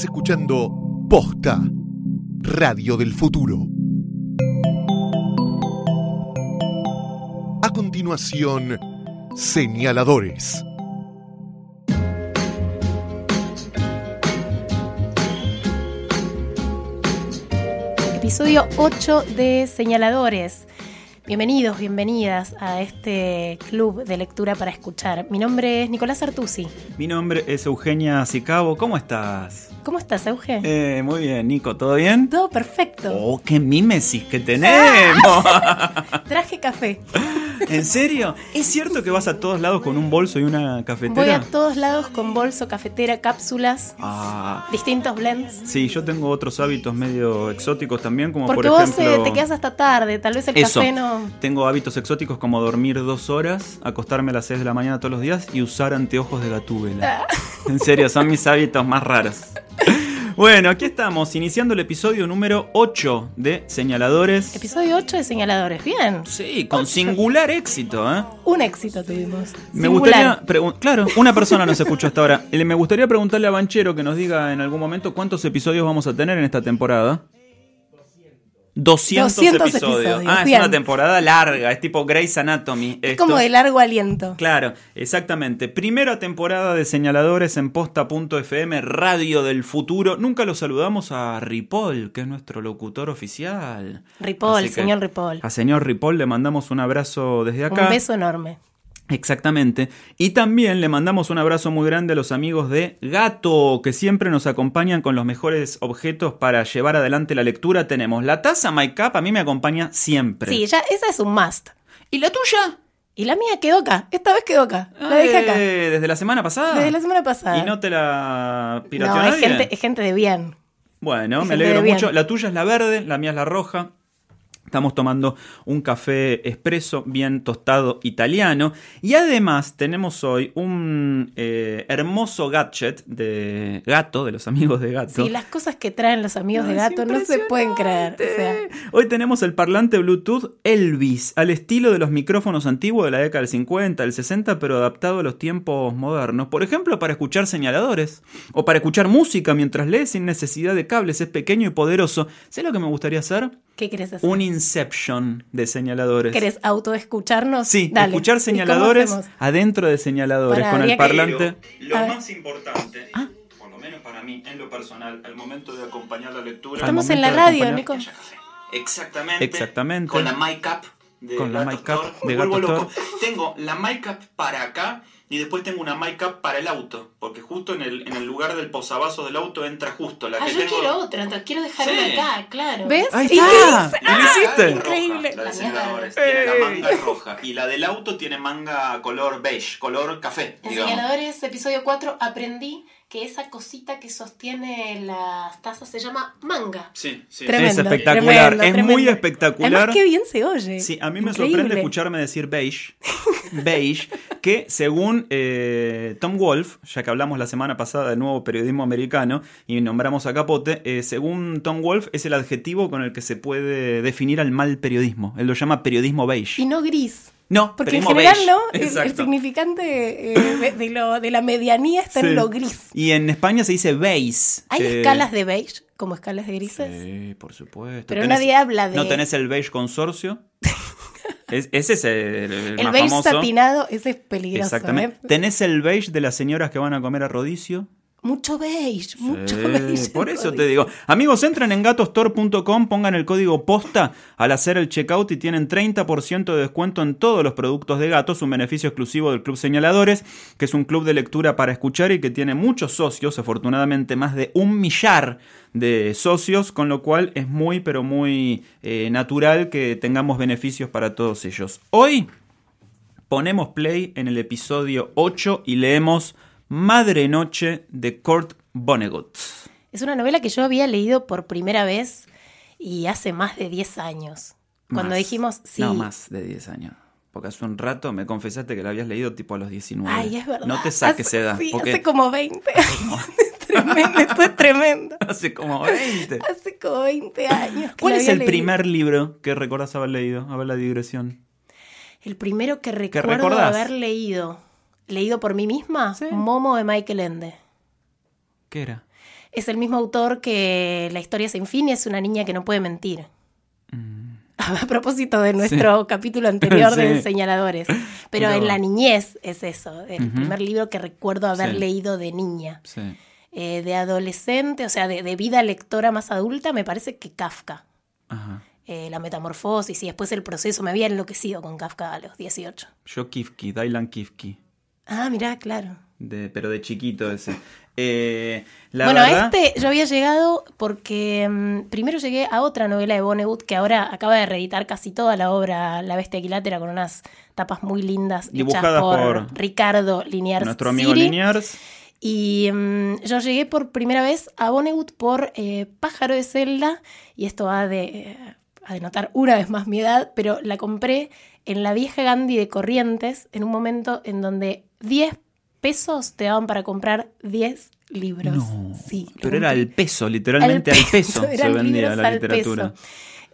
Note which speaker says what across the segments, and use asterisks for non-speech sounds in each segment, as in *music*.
Speaker 1: Estás escuchando Posta, Radio del Futuro. A continuación, señaladores.
Speaker 2: Episodio 8 de Señaladores. Bienvenidos, bienvenidas a este club de lectura para escuchar. Mi nombre es Nicolás Artusi.
Speaker 3: Mi nombre es Eugenia Sicabo. ¿Cómo estás?
Speaker 2: ¿Cómo estás, Euge?
Speaker 3: Eh, muy bien, Nico. ¿Todo bien?
Speaker 2: Todo perfecto.
Speaker 3: Oh, qué mímesis que tenemos. *laughs*
Speaker 2: Traje café.
Speaker 3: ¿En serio? ¿Es cierto que vas a todos lados con un bolso y una cafetera?
Speaker 2: Voy a todos lados con bolso, cafetera, cápsulas,
Speaker 3: Ah,
Speaker 2: distintos blends.
Speaker 3: sí, yo tengo otros hábitos medio exóticos también, como
Speaker 2: Porque
Speaker 3: por
Speaker 2: vos
Speaker 3: ejemplo...
Speaker 2: eh, te quedas hasta tarde, tal vez el
Speaker 3: Eso.
Speaker 2: café no...
Speaker 3: Tengo hábitos exóticos como dormir dos horas, acostarme a las 6 de la mañana todos los días y usar anteojos de gatúbela. En serio, son mis hábitos más raros. Bueno, aquí estamos, iniciando el episodio número 8 de Señaladores.
Speaker 2: Episodio 8 de Señaladores. Bien.
Speaker 3: Sí, con singular éxito, ¿eh?
Speaker 2: Un éxito tuvimos.
Speaker 3: Me
Speaker 2: Singular.
Speaker 3: gustaría, claro, una persona nos escuchó hasta ahora. Me gustaría preguntarle a Banchero que nos diga en algún momento cuántos episodios vamos a tener en esta temporada. 200,
Speaker 2: 200
Speaker 3: episodios.
Speaker 2: episodios,
Speaker 3: Ah, es una temporada larga, es tipo Grey's Anatomy.
Speaker 2: Es
Speaker 3: esto.
Speaker 2: como de largo aliento.
Speaker 3: Claro, exactamente. Primera temporada de señaladores en posta.fm, Radio del Futuro. Nunca lo saludamos a Ripoll, que es nuestro locutor oficial.
Speaker 2: Ripoll, señor Ripoll.
Speaker 3: A señor Ripoll le mandamos un abrazo desde acá.
Speaker 2: Un beso enorme.
Speaker 3: Exactamente. Y también le mandamos un abrazo muy grande a los amigos de Gato, que siempre nos acompañan con los mejores objetos para llevar adelante la lectura. Tenemos la taza My Cup, a mí me acompaña siempre.
Speaker 2: Sí, ya esa es un must.
Speaker 3: ¿Y la tuya?
Speaker 2: Y la mía quedó acá. Esta vez quedó acá. La dejé acá.
Speaker 3: Eh, ¿Desde la semana pasada?
Speaker 2: Desde la semana pasada.
Speaker 3: ¿Y no te la pirateó
Speaker 2: no, es
Speaker 3: nadie?
Speaker 2: gente, es gente de bien.
Speaker 3: Bueno,
Speaker 2: es
Speaker 3: me alegro mucho. La tuya es la verde, la mía es la roja. Estamos tomando un café expreso bien tostado italiano. Y además tenemos hoy un eh, hermoso gadget de gato, de los amigos de gato.
Speaker 2: Sí, las cosas que traen los amigos de
Speaker 3: No,
Speaker 2: gato no se pueden creer. O sea,
Speaker 3: impresionante. Hoy tenemos el parlante Bluetooth Elvis, al estilo de los micrófonos antiguos de la década del 50, del 60, pero adaptado a los tiempos modernos. Por ejemplo, para escuchar señaladores o para escuchar música mientras lees sin necesidad de cables. Es pequeño y poderoso. ¿Sé lo que me gustaría hacer?
Speaker 2: ¿Qué querés hacer?
Speaker 3: Un Inception de señaladores.
Speaker 2: ¿Querés autoescucharnos?
Speaker 3: Sí,
Speaker 2: Dale.
Speaker 3: escuchar
Speaker 2: ¿Y cómo
Speaker 3: señaladores adentro de señaladores con el parlante.
Speaker 2: Lo A ver.
Speaker 3: más importante, por lo menos para mí, en lo personal, al momento de acompañar la lectura.
Speaker 2: Estamos en la radio, Nico.
Speaker 4: Exactamente.
Speaker 3: Exactamente.
Speaker 4: Con la mic up de
Speaker 3: Con la mic up de Gato
Speaker 4: vuelvo
Speaker 3: Thor.
Speaker 4: loco. Tengo la mic up para acá y después tengo una mic up para el auto. Porque justo en el, en el lugar del posavasos del auto entra justo la
Speaker 2: Ah,
Speaker 4: que
Speaker 2: yo
Speaker 4: tengo.
Speaker 2: quiero otra, quiero dejar
Speaker 4: Sí.
Speaker 2: una acá, claro. ¿Ves?
Speaker 3: Ahí
Speaker 2: ¿Y
Speaker 3: está.
Speaker 2: qué
Speaker 3: ¿Y lo hiciste?
Speaker 2: Increíble.
Speaker 4: La
Speaker 2: La
Speaker 4: de
Speaker 3: verde.
Speaker 4: tiene la manga roja. Y la del auto tiene manga color beige, color café. Digamos.
Speaker 2: Señaladores, episodio 4, aprendí que esa cosita que sostiene las tazas se llama manga.
Speaker 4: Sí, sí.
Speaker 2: Tremendo,
Speaker 3: es espectacular,
Speaker 2: tremendo,
Speaker 3: es
Speaker 2: tremendo.
Speaker 3: muy espectacular.
Speaker 2: Además, qué bien se oye.
Speaker 3: Sí, a mí me
Speaker 2: Increíble.
Speaker 3: sorprende escucharme decir beige, beige, que según eh, Tom Wolfe, ya que hablamos la semana pasada del nuevo periodismo americano y nombramos a Capote, eh, según Tom Wolfe es el adjetivo con el que se puede definir al mal periodismo. Él lo llama periodismo beige.
Speaker 2: Y no gris.
Speaker 3: No,
Speaker 2: Porque en general,
Speaker 3: beige.
Speaker 2: ¿no? *laughs* El, el significante eh, de, de lo, de la medianía está
Speaker 3: Sí.
Speaker 2: en lo gris.
Speaker 3: Y en España se dice beige.
Speaker 2: ¿Hay
Speaker 3: eh,
Speaker 2: escalas de beige como escalas de grises?
Speaker 3: Sí, por supuesto.
Speaker 2: Pero nadie habla de-
Speaker 3: ¿No tenés el beige consorcio? *laughs* Es- ese es el, el
Speaker 2: El
Speaker 3: más
Speaker 2: beige
Speaker 3: famoso.
Speaker 2: satinado, ese es peligroso.
Speaker 3: Exactamente.
Speaker 2: ¿eh?
Speaker 3: ¿Tenés el beige de las señoras que van a comer a rodicio?
Speaker 2: Mucho beige, mucho *laughs*
Speaker 3: Sí,
Speaker 2: beige.
Speaker 3: por eso te digo. Amigos, entren en gatostore.com, pongan el código posta al hacer el checkout y tienen 30% de descuento en todos los productos de gatos, un beneficio exclusivo del Club Señaladores, que es un club de lectura para escuchar y que tiene muchos socios, afortunadamente más de un millar de socios, con lo cual es muy, pero muy eh, natural que tengamos beneficios para todos ellos. Hoy ponemos play en el episodio 8 y leemos Madre Noche de Kurt Vonnegut.
Speaker 2: Es una novela que yo había leído por primera vez y hace más de 10 años. Cuando
Speaker 3: Más.
Speaker 2: dijimos, sí.
Speaker 3: No, más de 10 años. Porque hace un rato me confesaste que la habías leído tipo a los 19.
Speaker 2: Ay, es verdad.
Speaker 3: No te saques
Speaker 2: Hace-
Speaker 3: edad.
Speaker 2: Sí,
Speaker 3: porque
Speaker 2: hace como 20. *laughs* *laughs* tremendo, esto es tremendo. *laughs*
Speaker 3: hace como 20.
Speaker 2: Hace como 20 años.
Speaker 3: ¿Cuál es el
Speaker 2: leído.
Speaker 3: primer libro que recordás haber leído? A ver la digresión.
Speaker 2: El primero que recuerdo haber leído. ¿Leído por mí misma?
Speaker 3: Sí.
Speaker 2: Momo de Michael Ende.
Speaker 3: ¿Qué era?
Speaker 2: es el mismo autor que La historia sin fin y es una niña que no puede mentir. *laughs* A propósito de nuestro capítulo anterior *laughs* de señaladores. Pero,
Speaker 3: Pero-
Speaker 2: en la niñez es eso, el primer libro que recuerdo haber leído de niña. Eh, de adolescente, o sea, de, de vida lectora más adulta, me parece que Kafka.
Speaker 3: Ajá.
Speaker 2: Eh, la metamorfosis y después el proceso. Me había enloquecido con Kafka a los 18.
Speaker 3: Yo Kifki, Dylan Kifki.
Speaker 2: Ah, mirá, claro.
Speaker 3: De, pero de chiquito ese. *laughs* Eh, la
Speaker 2: bueno,
Speaker 3: verdad,
Speaker 2: a este yo había llegado porque mm, primero llegué a otra novela de Vonnegut que ahora acaba de reeditar casi toda la obra La Bestia Equilátera con unas tapas muy lindas
Speaker 3: Dibujadas
Speaker 2: hechas por,
Speaker 3: por
Speaker 2: Ricardo Liniers
Speaker 3: nuestro amigo
Speaker 2: Siri.
Speaker 3: Liniers.
Speaker 2: Y mm, yo llegué por primera vez a Vonnegut por eh, Pájaro de Celda, y esto va de, eh, a denotar una vez más mi edad, pero la compré en la vieja Gandhi de Corrientes, en un momento en donde 10 pesos te daban para comprar 10 libros.
Speaker 3: No,
Speaker 2: Sí,
Speaker 3: pero era al peso, literalmente al peso, *laughs* se
Speaker 2: eran
Speaker 3: vendía la literatura.
Speaker 2: peso.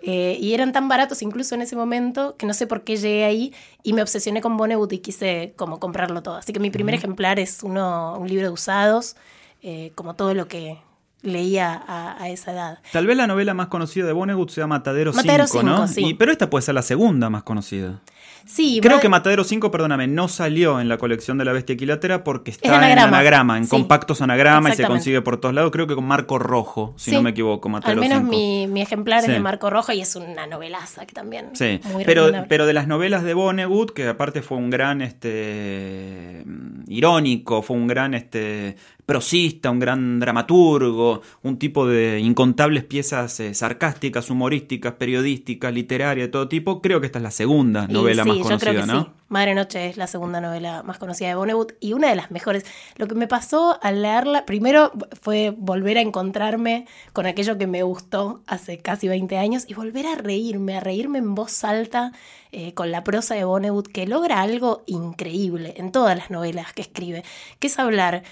Speaker 2: Eh, y eran tan baratos incluso en ese momento que no sé por qué llegué ahí y me obsesioné con Vonnegut y quise como comprarlo todo. Así que mi primer ejemplar es uno, un libro de usados, eh, como todo lo que leía a, a esa edad.
Speaker 3: Tal vez la novela más conocida de Vonnegut sea Matadero 5,
Speaker 2: Matadero
Speaker 3: ¿no?
Speaker 2: 5, sí.
Speaker 3: Y- pero esta puede ser la segunda más conocida.
Speaker 2: Sí,
Speaker 3: Creo
Speaker 2: va-
Speaker 3: que Matadero 5, perdóname, no salió en la colección de la bestia equilátera porque está
Speaker 2: Es anagrama.
Speaker 3: en anagrama, en
Speaker 2: Sí.
Speaker 3: compactos anagrama y se consigue por todos lados. Creo que con marco rojo, si
Speaker 2: Sí.
Speaker 3: no me equivoco,
Speaker 2: Al
Speaker 3: Matadero
Speaker 2: menos
Speaker 3: 5.
Speaker 2: mi, mi ejemplar es de Marco Rojo y es una novelaza que también
Speaker 3: Sí,
Speaker 2: muy
Speaker 3: pero, pero de las novelas de Vonnegut, que aparte fue un gran este irónico, fue un gran este prosista, un gran dramaturgo, un tipo de incontables piezas eh, sarcásticas, humorísticas, periodísticas, literarias, de todo tipo, creo que esta es la segunda novela
Speaker 2: sí,
Speaker 3: más
Speaker 2: yo
Speaker 3: conocida,
Speaker 2: creo que
Speaker 3: ¿no?
Speaker 2: sí. Madre Noche es la segunda novela más conocida de Vonnegut y una de las mejores. Lo que me pasó al leerla, primero fue volver a encontrarme con aquello que me gustó hace casi 20 años y volver a reírme, a reírme en voz alta eh, con la prosa de Vonnegut, que logra algo increíble en todas las novelas que escribe, que es hablar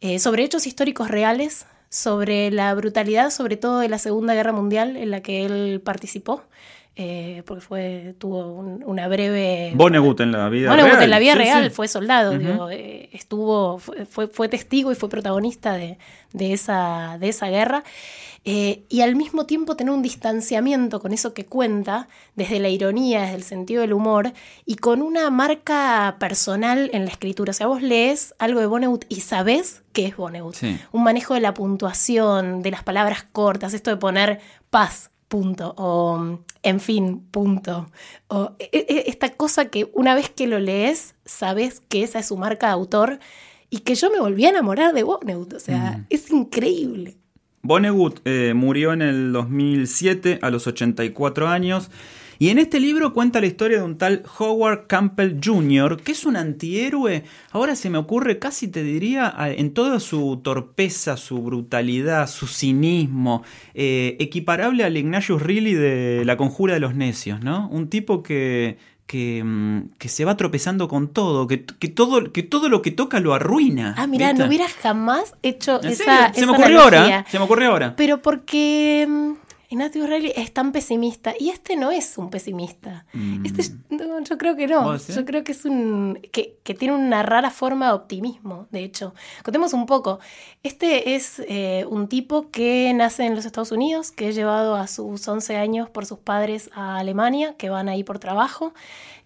Speaker 2: eh, sobre hechos históricos reales, sobre la brutalidad, sobre todo de la Segunda Guerra Mundial en la que él participó. Eh, porque fue tuvo un- una breve
Speaker 3: Vonnegut en la vida
Speaker 2: Vonnegut
Speaker 3: real.
Speaker 2: en la vida
Speaker 3: Sí,
Speaker 2: real
Speaker 3: sí.
Speaker 2: fue soldado, digo, eh, estuvo, fue, fue, testigo y fue protagonista de, de esa, de esa guerra. eh, y al mismo tiempo tener un distanciamiento con eso que cuenta, desde la ironía, desde el sentido del humor, y con una marca personal en la escritura. O sea, vos lees algo de Vonnegut y sabés qué es Vonnegut.
Speaker 3: Sí.
Speaker 2: Un manejo de la puntuación, de las palabras cortas, esto de poner paz, punto, o en fin, punto. O e- e- esta cosa que una vez que lo lees, sabes que esa es su marca de autor y que yo me volví a enamorar de Vonnegut. O sea,
Speaker 3: Mm.
Speaker 2: es increíble.
Speaker 3: Vonnegut eh, murió en el 2007 a los 84 años. Y en este libro cuenta la historia de un tal Howard Campbell Jr., que es un antihéroe, ahora se me ocurre, casi te diría, en toda su torpeza, su brutalidad, su cinismo, eh, equiparable al Ignatius Reilly de La Conjura de los Necios, ¿no? Un tipo que, que, mm, que se va tropezando con todo, que, que todo, que todo lo que toca lo arruina.
Speaker 2: Ah, mira, no hubiera jamás hecho
Speaker 3: ¿En
Speaker 2: esa,
Speaker 3: serio? Se
Speaker 2: esa
Speaker 3: me ocurrió
Speaker 2: analogía.
Speaker 3: ahora, se me ocurrió ahora.
Speaker 2: Pero porque Ignatius Reilly es tan pesimista y este no es un pesimista.
Speaker 3: Mm.
Speaker 2: Este, es- no, yo creo que no. Yo creo que es un que, que tiene una rara forma de optimismo. De hecho, contemos un poco. Este es eh, un tipo que nace en los Estados Unidos, que es llevado a sus 11 años por sus padres a Alemania, que van ahí por trabajo.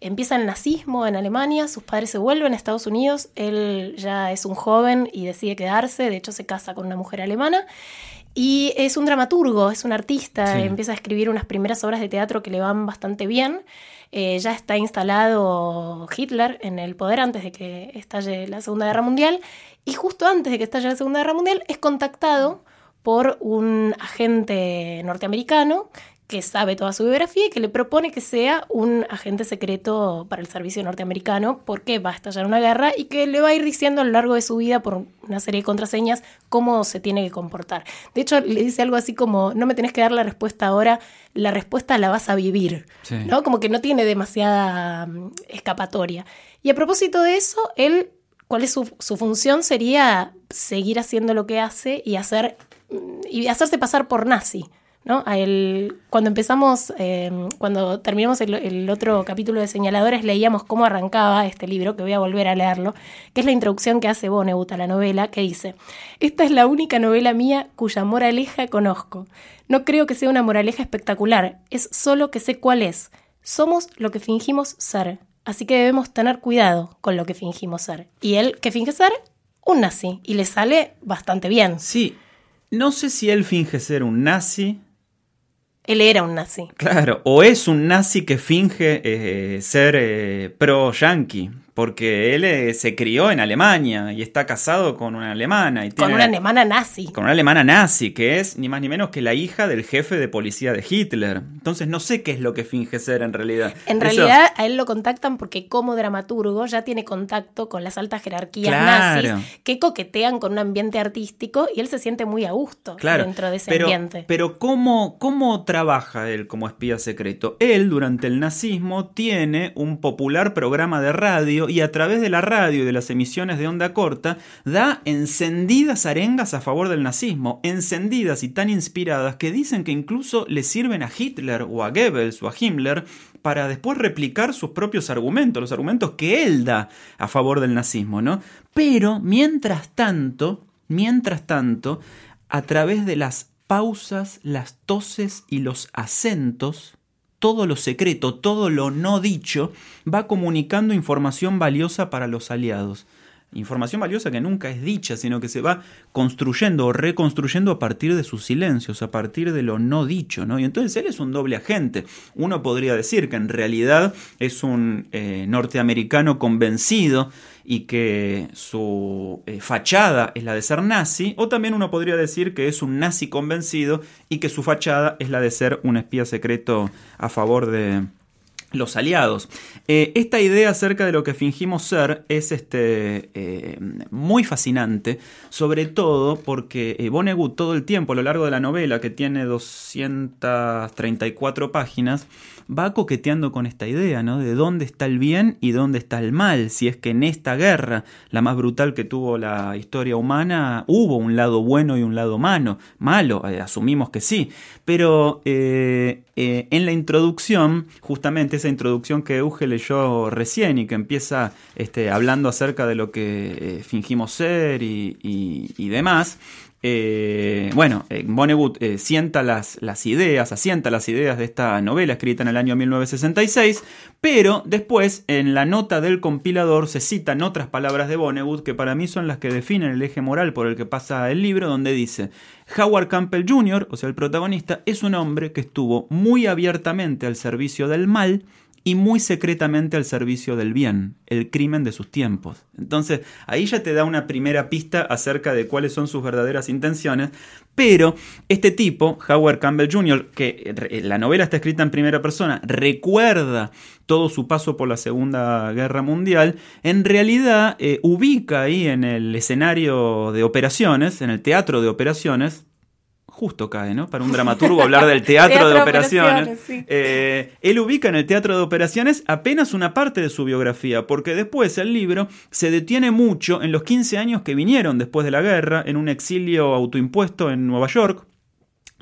Speaker 2: Empieza el nazismo en Alemania, sus padres se vuelven a Estados Unidos, él ya es un joven y decide quedarse, de hecho se casa con una mujer alemana. Y es un dramaturgo, es un artista,
Speaker 3: Sí.
Speaker 2: empieza a escribir unas primeras obras de teatro que le van bastante bien. Eh, ya está instalado Hitler en el poder antes de que estalle la Segunda Guerra Mundial. Y justo antes de que estalle la Segunda Guerra Mundial es contactado por un agente norteamericano que sabe toda su biografía y que le propone que sea un agente secreto para el servicio norteamericano porque va a estallar una guerra y que le va a ir diciendo a lo largo de su vida por una serie de contraseñas cómo se tiene que comportar. De hecho, le dice algo así como, no me tenés que dar la respuesta ahora, la respuesta la vas a vivir,
Speaker 3: Sí.
Speaker 2: ¿no? Como que no tiene demasiada mm, escapatoria. Y a propósito de eso, él, ¿cuál es su, su función? Sería seguir haciendo lo que hace y hacer mm, y hacerse pasar por nazi. Cuando empezamos, eh, cuando terminamos el, el otro capítulo de señaladores, leíamos cómo arrancaba este libro, que voy a volver a leerlo, que es la introducción que hace Vonnegut a la novela, que dice, esta es la única novela mía cuya moraleja conozco. No creo que sea una moraleja espectacular, es solo que sé cuál es. Somos lo que fingimos ser, así que debemos tener cuidado con lo que fingimos ser. Y él, que finge ser? Un nazi, y le sale bastante bien.
Speaker 3: Sí, no sé si él finge ser un nazi.
Speaker 2: Él era un nazi.
Speaker 3: Claro, o es un nazi que finge eh, ser eh, pro-yankee, porque él eh, se crió en Alemania y está casado con una alemana. Y
Speaker 2: Con
Speaker 3: tiene-
Speaker 2: una alemana nazi.
Speaker 3: Con una alemana nazi, que es ni más ni menos que la hija del jefe de policía de Hitler. Entonces no sé qué es lo que finge ser en realidad.
Speaker 2: En
Speaker 3: Eso-
Speaker 2: realidad a él lo contactan porque como dramaturgo ya tiene contacto con las altas jerarquías
Speaker 3: Claro.
Speaker 2: nazis que coquetean con un ambiente artístico y él se siente muy a gusto
Speaker 3: Claro,
Speaker 2: dentro de ese
Speaker 3: pero,
Speaker 2: ambiente.
Speaker 3: Pero ¿cómo, ¿cómo trabaja él como espía secreto? Él, durante el nazismo, tiene un popular programa de radio y a través de la radio y de las emisiones de onda corta da encendidas arengas a favor del nazismo, encendidas y tan inspiradas que dicen que incluso le sirven a Hitler o a Goebbels o a Himmler para después replicar sus propios argumentos, los argumentos que él da a favor del nazismo, ¿no? Pero mientras tanto, mientras tanto, a través de las pausas, las toses y los acentos, todo lo secreto, todo lo no dicho, va comunicando información valiosa para los aliados. Información valiosa que nunca es dicha, sino que se va construyendo o reconstruyendo a partir de sus silencios, a partir de lo no dicho, ¿no? Y entonces él es un doble agente. Uno podría decir que en realidad es un eh, norteamericano convencido y que su eh, fachada es la de ser nazi, o también uno podría decir que es un nazi convencido y que su fachada es la de ser un espía secreto a favor de los aliados. Eh, esta idea acerca de lo que fingimos ser es este, eh, muy fascinante, sobre todo porque eh, todo el tiempo a lo largo de la novela, que tiene 234 páginas, va coqueteando con esta idea, ¿no? De dónde está el bien y dónde está el mal. Si es que en esta guerra, la más brutal que tuvo la historia humana, hubo un lado bueno y un lado malo. Malo, eh, asumimos que sí. Pero en la introducción, justamente esa introducción que Euge leyó recién y que empieza este, hablando acerca de lo que eh, fingimos ser y, y- y demás. Eh, bueno, eh, Vonnegut eh, sienta las, ideas, asienta las ideas de esta novela escrita en el año 1966, pero después en la nota del compilador se citan otras palabras de Vonnegut que para mí son las que definen el eje moral por el que pasa el libro, donde dice, Howard Campbell Jr., o sea, el protagonista, es un hombre que estuvo muy abiertamente al servicio del mal y muy secretamente al servicio del bien, el crimen de sus tiempos. Entonces, ahí ya te da una primera pista acerca de cuáles son sus verdaderas intenciones, pero este tipo, Howard Campbell Jr., que eh, la novela está escrita en primera persona, recuerda todo su paso por la Segunda Guerra Mundial, en realidad eh, ubica ahí en el escenario de operaciones, en el teatro de operaciones, justo cae, ¿no? Para un dramaturgo hablar del teatro, *laughs*
Speaker 2: Teatro
Speaker 3: de
Speaker 2: de
Speaker 3: operaciones. Eh, él ubica en el teatro de operaciones apenas una parte de su biografía, porque después el libro se detiene mucho en los 15 años que vinieron después de la guerra, en un exilio autoimpuesto en Nueva York,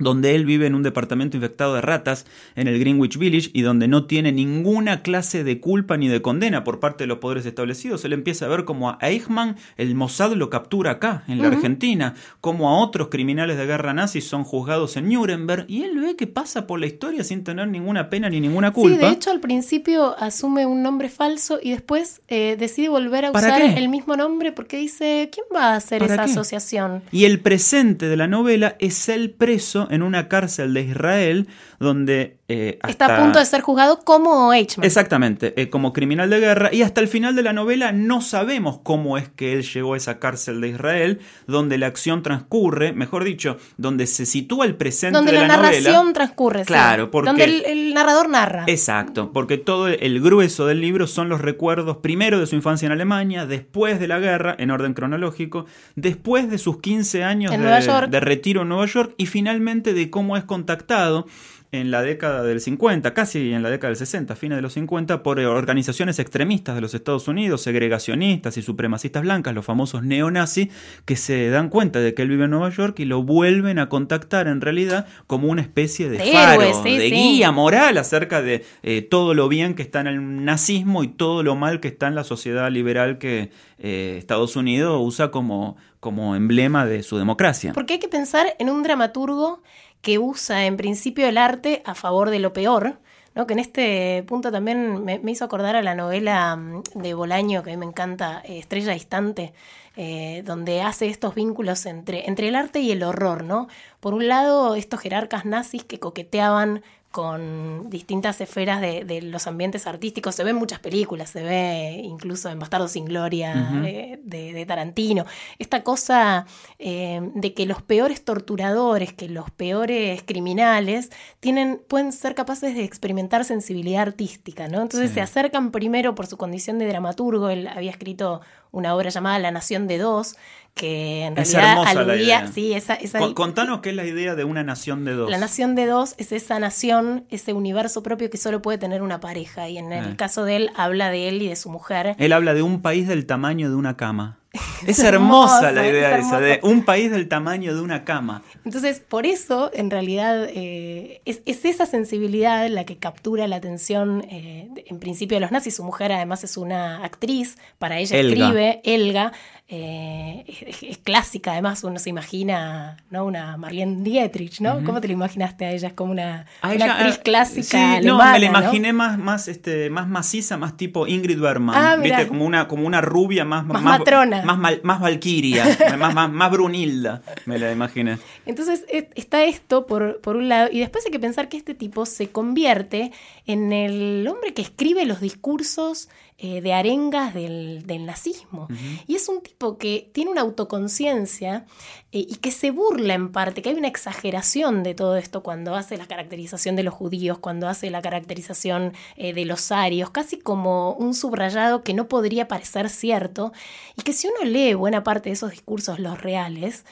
Speaker 3: donde él vive en un departamento infectado de ratas en el Greenwich Village y donde no tiene ninguna clase de culpa ni de condena por parte de los poderes establecidos. Él empieza a ver como a Eichmann el Mossad lo captura acá, en la Argentina, como a otros criminales de guerra nazis son juzgados en Nuremberg y él ve que pasa por la historia sin tener ninguna pena ni ninguna culpa.
Speaker 2: Sí, de hecho al principio asume un nombre falso y después eh, decide volver a
Speaker 3: ¿Para
Speaker 2: usar
Speaker 3: qué?
Speaker 2: el mismo nombre porque dice, ¿quién va a hacer
Speaker 3: ¿Para
Speaker 2: esa
Speaker 3: qué?
Speaker 2: asociación?
Speaker 3: Y el presente de la novela es él preso en una cárcel de Israel donde... eh,
Speaker 2: Está a punto de ser juzgado como Eichmann.
Speaker 3: Exactamente, eh, como criminal de guerra y hasta el final de la novela no sabemos cómo es que él llegó a esa cárcel de Israel, donde la acción transcurre, mejor dicho, donde se sitúa el presente
Speaker 2: Donde
Speaker 3: de
Speaker 2: la,
Speaker 3: la,
Speaker 2: narración
Speaker 3: novela.
Speaker 2: transcurre. sí.
Speaker 3: Claro, porque-
Speaker 2: Donde el, el narrador narra.
Speaker 3: Exacto, porque todo el grueso del libro son los recuerdos primero de su infancia en Alemania, después de la guerra, en orden cronológico, después de sus 15 años de retiro en Nueva York y finalmente de cómo es contactado en la década del 50, casi en la década del 60, fines de los 50, por organizaciones extremistas de los Estados Unidos, segregacionistas y supremacistas blancas, los famosos neonazis, que se dan cuenta de que él vive en Nueva York y lo vuelven a contactar en realidad como una especie de,
Speaker 2: De
Speaker 3: faro,
Speaker 2: héroe, sí,
Speaker 3: de
Speaker 2: sí.
Speaker 3: guía moral acerca de eh, todo lo bien que está en el nazismo y todo lo mal que está en la sociedad liberal que eh, Estados Unidos usa como, como emblema de su democracia.
Speaker 2: Porque hay que pensar en un dramaturgo que usa en principio el arte a favor de lo peor, ¿no? que en este punto también me, hizo acordar a la novela mm, de Bolaño, que a mí me encanta, eh, Estrella Distante, eh, donde hace estos vínculos entre, entre el arte y el horror. ¿no? Por un lado, estos jerarcas nazis que coqueteaban con distintas esferas de, de los ambientes artísticos. Se ve en muchas películas, se ve incluso en Bastardo sin Gloria eh, de, de Tarantino. Esta cosa eh, de que los peores torturadores, que los peores criminales, tienen, pueden ser capaces de experimentar sensibilidad artística, ¿no? Entonces
Speaker 3: Sí.
Speaker 2: se acercan primero por su condición de dramaturgo. Él había escrito una obra llamada La Nación de Dos, que en
Speaker 3: Es
Speaker 2: realidad aludía. Sí, esa, esa-
Speaker 3: Con- Contanos qué es la idea de una nación de dos.
Speaker 2: la nación de dos es esa nación, ese universo propio que solo puede tener una pareja. Y en el
Speaker 3: Eh.
Speaker 2: caso de él, habla de él y de su mujer.
Speaker 3: Él habla de un país del tamaño de una cama. Es,
Speaker 2: Es
Speaker 3: hermosa la
Speaker 2: es
Speaker 3: idea esa de un país del tamaño de una cama.
Speaker 2: Entonces, por eso, en realidad, eh, es, es esa sensibilidad la que captura la atención, eh, en principio, de los nazis. Su mujer, además, es una actriz, para ella
Speaker 3: Elga.
Speaker 2: escribe, Elga. Eh, es, es clásica, además, uno se imagina, ¿no? Una Marlene Dietrich, ¿no? ¿Cómo te lo imaginaste a ella? Es como una, una
Speaker 3: ella,
Speaker 2: actriz clásica
Speaker 3: sí,
Speaker 2: alemana,
Speaker 3: no, me la
Speaker 2: ¿no?
Speaker 3: imaginé más, más, este, más maciza, más tipo Ingrid Bergman.
Speaker 2: Ah.
Speaker 3: ¿Viste? Como una, como una rubia más,
Speaker 2: Más matrona.
Speaker 3: Más, mal- más valquiria, *laughs* más, más, más Brunilda, me la imaginé.
Speaker 2: Entonces es- está esto por, por un lado, y después hay que pensar que este tipo se convierte en el hombre que escribe los discursos eh, de arengas del, del nazismo. Y es un tipo que tiene una autoconciencia eh, y que se burla en parte, que hay una exageración de todo esto cuando hace la caracterización de los judíos, cuando hace la caracterización eh, de los arios, casi como un subrayado que no podría parecer cierto, y que si uno lee buena parte de esos discursos, los reales,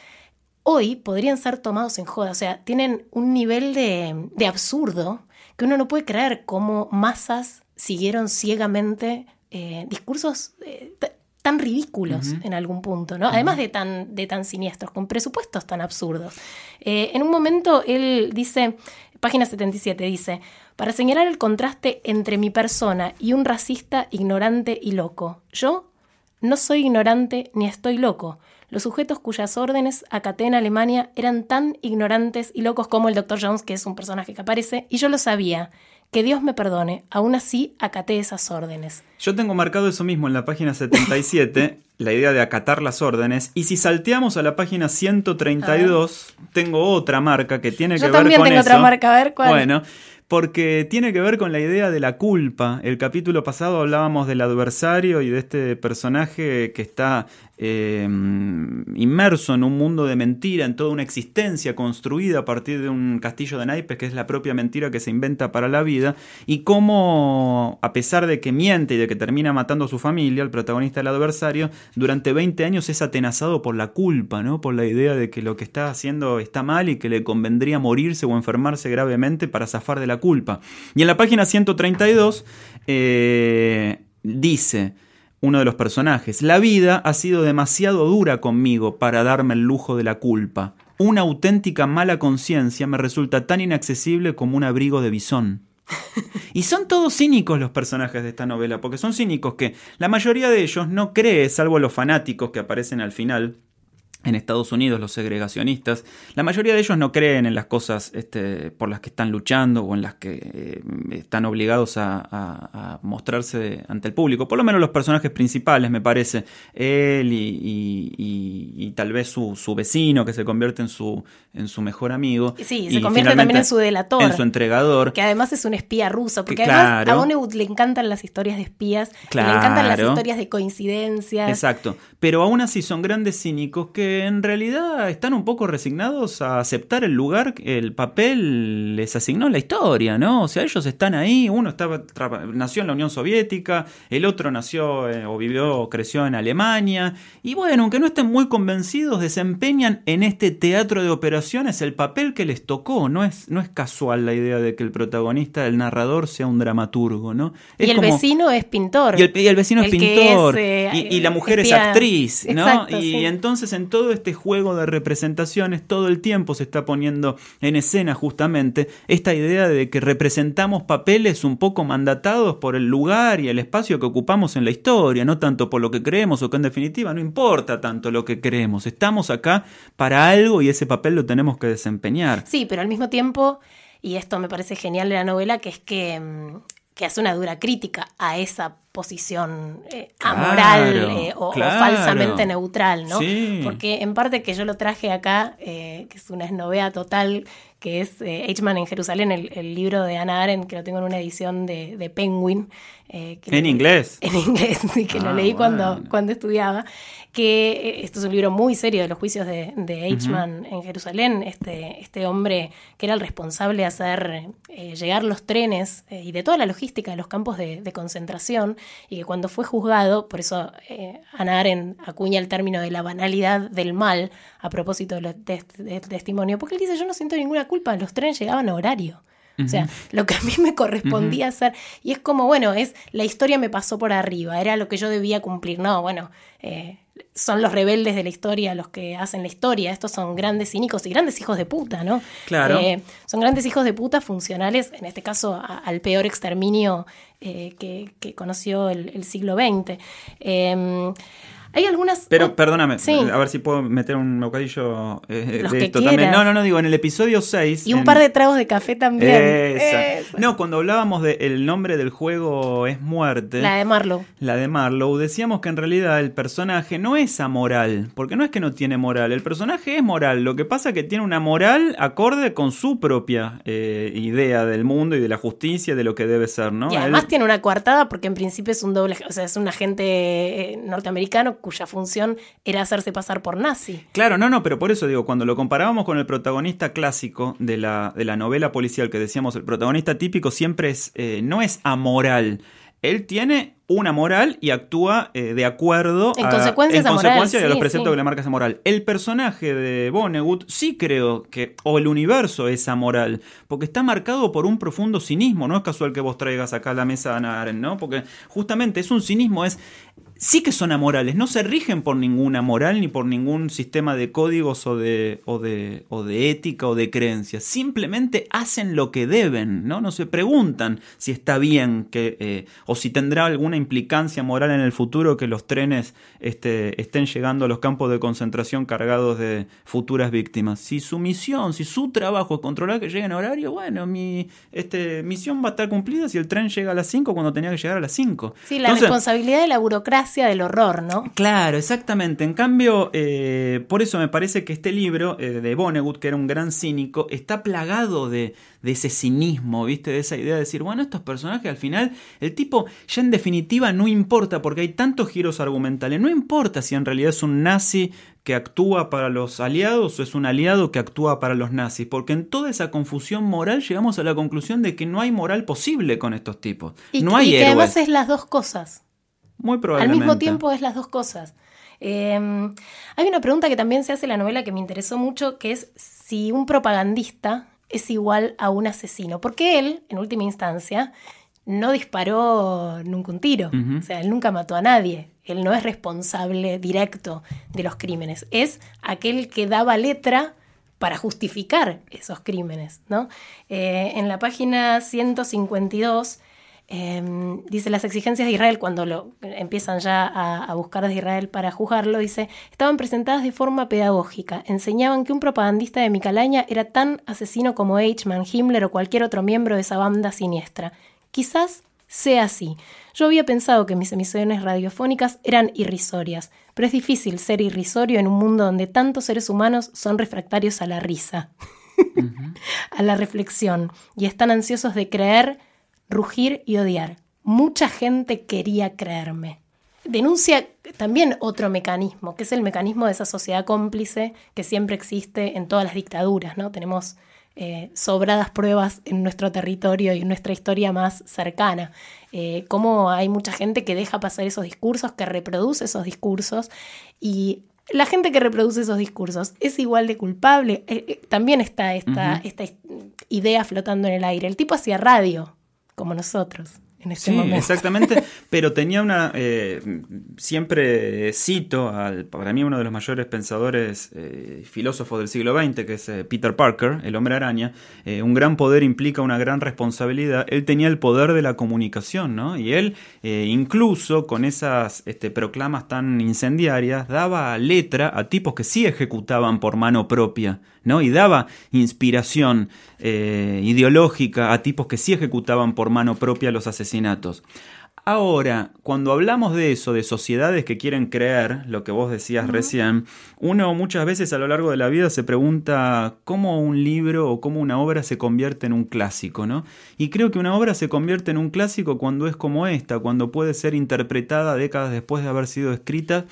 Speaker 2: hoy podrían ser tomados en joda. O sea, tienen un nivel de, de absurdo que uno no puede creer cómo masas siguieron ciegamente eh, discursos eh, tan ridículos en algún punto, ¿no? Además de tan, de tan siniestros, con presupuestos tan absurdos. Eh, en un momento él dice, página 77, dice, para señalar el contraste entre mi persona y un racista ignorante y loco, yo no soy ignorante ni estoy loco. Los sujetos cuyas órdenes acaté en Alemania eran tan ignorantes y locos como el Dr. Jones, que es un personaje que aparece, y yo lo sabía. Que Dios me perdone, aún así acaté esas órdenes.
Speaker 3: Yo tengo marcado eso mismo en la página 77, *laughs* la idea de acatar las órdenes. Y si salteamos a la página 132, tengo otra marca que tiene
Speaker 2: Yo
Speaker 3: que ver
Speaker 2: también
Speaker 3: con
Speaker 2: tengo
Speaker 3: eso.
Speaker 2: otra marca, a ver cuál.
Speaker 3: Bueno, porque tiene que ver con la idea de la culpa. El capítulo pasado hablábamos del adversario y de este personaje que está eh, inmerso en un mundo de mentira, en toda una existencia construida a partir de un castillo de naipes que es la propia mentira que se inventa para la vida, y cómo, a pesar de que miente y de que termina matando a su familia, el protagonista del adversario, durante 20 años es atenazado por la culpa, ¿no? por la idea de que lo que está haciendo está mal y que le convendría morirse o enfermarse gravemente para zafar de la culpa. Y en la página 132 eh, dice uno de los personajes, la vida ha sido demasiado dura conmigo para darme el lujo de la culpa. Una auténtica mala conciencia me resulta tan inaccesible como un abrigo de bisón. *laughs* Y son todos cínicos los personajes de esta novela, porque son cínicos que la mayoría de ellos no cree, salvo los fanáticos que aparecen al final, en Estados Unidos, los segregacionistas, la mayoría de ellos no creen en las cosas este, por las que están luchando o en las que eh, están obligados a, a- a mostrarse ante el público. Por lo menos los personajes principales, me parece. Él y, y- y- y tal vez su, su vecino que se convierte en su, en su mejor amigo.
Speaker 2: Sí,
Speaker 3: Y
Speaker 2: se convierte también en su delator.
Speaker 3: En su entregador.
Speaker 2: Que además es un espía ruso, porque
Speaker 3: Que
Speaker 2: además
Speaker 3: claro.
Speaker 2: a Vonnegut le encantan las historias de espías, y le encantan las
Speaker 3: Claro.
Speaker 2: historias de coincidencias.
Speaker 3: Exacto. Pero aún así son grandes cínicos que que en realidad están un poco resignados a aceptar el lugar, el papel les asignó en la historia, ¿no? O sea, ellos están ahí, uno estaba, nació en la Unión Soviética, el otro nació eh, o vivió, creció en Alemania, y bueno, aunque no estén muy convencidos, desempeñan en este teatro de operaciones el papel que les tocó, no es, no es casual la idea de que el protagonista, el narrador, sea un dramaturgo, ¿no?
Speaker 2: y el vecino es pintor.
Speaker 3: Y el, vecino es pintor, eh, y, la mujer es actriz, ¿no? y entonces en todo este juego de representaciones, todo el tiempo se está poniendo en escena justamente esta idea de que representamos papeles un poco mandatados por el lugar y el espacio que ocupamos en la historia, no tanto por lo que creemos o que en definitiva no importa tanto lo que creemos, estamos acá para algo y ese papel lo tenemos que desempeñar.
Speaker 2: Sí, pero al mismo tiempo, y esto me parece genial de la novela, que es que mm, que hace una dura crítica a esa posición eh, amoral eh, o, falsamente neutral, ¿no? Porque en parte que yo lo traje acá, eh, que es una esnovea total, que es H-Man en Jerusalén, el, libro de Anna Arendt, que lo tengo en una edición de, Penguin.
Speaker 3: ¿En inglés? *laughs*
Speaker 2: En inglés, sí, que lo ah, leí cuando, cuando estudiaba que eh, esto es un libro muy serio de los juicios de, de en Jerusalén, este, este hombre que era el responsable de hacer eh, llegar los trenes eh, y de toda la logística de los campos de, concentración, y que cuando fue juzgado, por eso Ana Arendt acuña el término de la banalidad del mal a propósito del testimonio, porque él dice, yo no siento ninguna culpa, los trenes llegaban a horario. O sea, lo que a mí me correspondía hacer. Y es como, bueno, es la historia me pasó por arriba, era lo que yo debía cumplir. No, bueno, son los rebeldes de la historia los que hacen la historia. Estos son grandes cínicos y grandes hijos de puta, ¿no?
Speaker 3: Claro.
Speaker 2: Eh, son grandes hijos de puta funcionales, en este caso, al peor exterminio eh, que, conoció el, siglo XX. Hay algunas.
Speaker 3: Pero perdóname, a ver si puedo meter un bocadillo eh, de esto también. No, no, no, digo, en el episodio 6.
Speaker 2: Y un par de tragos de café también.
Speaker 3: No, cuando hablábamos del nombre del juego es muerte.
Speaker 2: La de Marlowe.
Speaker 3: La de Marlowe, decíamos que en realidad el personaje no es amoral. Porque no es que no tiene moral. El personaje es moral. Lo que pasa es que tiene una moral acorde con su propia eh, idea del mundo y de la justicia, de lo que debe ser, ¿no?
Speaker 2: Y además tiene una coartada porque en principio es un doble. O sea, es un agente eh, norteamericano cuya función era hacerse pasar por nazi.
Speaker 3: Claro, no, no, pero por eso digo, cuando lo comparábamos con el protagonista clásico de la, de la novela policial que decíamos, el protagonista típico siempre es, eh, no es amoral. Él tiene una moral y actúa eh, de acuerdo
Speaker 2: en a, consecuencia,
Speaker 3: de los preceptos que le marca esa moral. El personaje de Vonnegut sí creo que, o el universo es amoral, porque está marcado por un profundo cinismo. No es casual que vos traigas acá a la mesa a Ana ¿no? Porque justamente es un cinismo, es sí que son amorales, no se rigen por ninguna moral ni por ningún sistema de códigos o de, o de, o de ética o de creencias, simplemente hacen lo que deben, ¿no? No se preguntan si está bien que, eh, o si tendrá alguna implicancia moral en el futuro que los trenes este, estén llegando a los campos de concentración cargados de futuras víctimas. Si su misión, si su trabajo es controlar que lleguen a horario, bueno, mi este, misión va a estar cumplida si el tren llega a las 5 cuando tenía que llegar a las 5.
Speaker 2: Sí, la responsabilidad de la burocracia del horror, ¿no?
Speaker 3: Claro, exactamente. En cambio, eh, por eso me parece que este libro eh, de Vonnegut, que era un gran cínico, está plagado de, de ese cinismo, ¿viste? De esa idea de decir, bueno, estos personajes al final, el tipo ya en definitiva no importa porque hay tantos giros argumentales, no importa si en realidad es un nazi que actúa para los aliados o es un aliado que actúa para los nazis, porque en toda esa confusión moral llegamos a la conclusión de que no hay moral posible con estos tipos.
Speaker 2: Y,
Speaker 3: no hay
Speaker 2: y que además es las dos cosas.
Speaker 3: Muy probablemente.
Speaker 2: Al mismo tiempo es las dos cosas. Em, hay una pregunta que también se hace en la novela que me interesó mucho, que es si un propagandista es igual a un asesino. Porque él, en última instancia, no disparó nunca un tiro. O sea, él nunca mató a nadie. Él no es responsable directo de los crímenes. Es aquel que daba letra para justificar esos crímenes. ¿no? Eh, en la página 152 Em, dice las exigencias de Israel, cuando lo empiezan ya a, buscar desde Israel para juzgarlo, dice, estaban presentadas de forma pedagógica, enseñaban que un propagandista de mi calaña era tan asesino como Eichmann, Himmler o cualquier otro miembro de esa banda siniestra. Quizás sea así. Yo había pensado que mis emisiones radiofónicas eran irrisorias, pero es difícil ser irrisorio en un mundo donde tantos seres humanos son refractarios a la risa, *laughs* a la reflexión, y están ansiosos de creer rugir y odiar. Mucha gente quería creerme. denuncia también otro mecanismo, que es el mecanismo de esa sociedad cómplice que siempre existe en todas las dictaduras, ¿no? Tenemos eh, sobradas pruebas en nuestro territorio y en nuestra historia más cercana. Eh, cómo hay mucha gente que deja pasar esos discursos, que reproduce esos discursos y la gente que reproduce esos discursos es igual de culpable. Eh, también está esta, esta idea flotando en el aire. El tipo hacía radio, como nosotros en este sí,
Speaker 3: Exactamente, *laughs* pero tenía una. Eh, siempre cito al, para mí, uno de los mayores pensadores eh, filósofos del siglo XX, que es eh, Peter Parker, el hombre araña. un gran poder implica una gran responsabilidad. Él tenía el poder de la comunicación, ¿no? Y él, incluso con esas este, proclamas tan incendiarias, daba letra a tipos que sí ejecutaban por mano propia. ¿No? Y daba inspiración eh, ideológica a tipos que sí ejecutaban por mano propia los asesinatos. Ahora, cuando hablamos de eso, de sociedades que quieren creer, lo que vos decías recién, uno muchas veces a lo largo de la vida se pregunta cómo un libro o cómo una obra se convierte en un clásico, ¿no? Y creo que una obra se convierte en un clásico cuando es como esta, cuando puede ser interpretada décadas después de haber sido escrita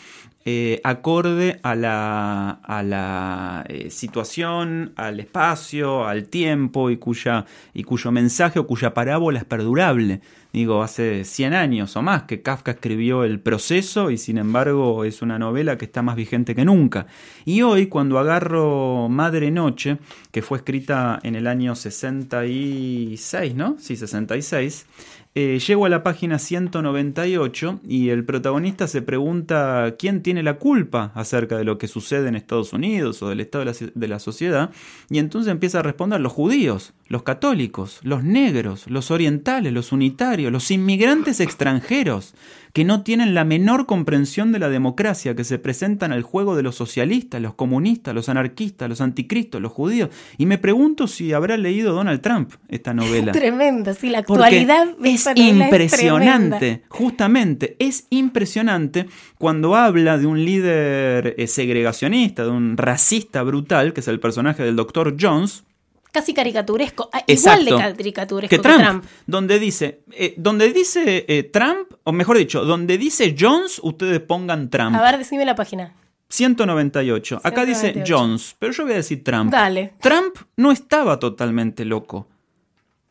Speaker 3: eh, acorde a la, a la eh, situación, al espacio, al tiempo y, cuya, y cuyo mensaje o cuya parábola es perdurable. Digo, hace 100 años o más que Kafka escribió El proceso y sin embargo es una novela que está más vigente que nunca. Y hoy cuando agarro Madre Noche, que fue escrita en el año 66, ¿no? Sí, 66 eh, llego a la página 198 y el protagonista se pregunta quién tiene la culpa acerca de lo que sucede en Estados Unidos o del estado de la, de la sociedad y entonces empieza a responder los judíos, los católicos, los negros, los orientales, los unitarios, los inmigrantes extranjeros que no tienen la menor comprensión de la democracia, que se presentan al juego de los socialistas, los comunistas, los anarquistas, los anticristos, los judíos. Y me pregunto si habrá leído Donald Trump esta novela. *laughs*
Speaker 2: Tremenda, sí, la actualidad
Speaker 3: es impresionante, justamente, es impresionante cuando habla de un líder eh, segregacionista, de un racista brutal, que es el personaje del doctor Jones,
Speaker 2: casi caricaturesco, ah, igual de caricaturesco
Speaker 3: que Trump, Donde dice, eh, donde dice eh, Trump, o mejor dicho, donde dice Jones, ustedes pongan Trump.
Speaker 2: A ver, decime la página.
Speaker 3: 198. Acá dice Jones, pero yo voy a decir Trump.
Speaker 2: Dale.
Speaker 3: Trump no estaba totalmente loco.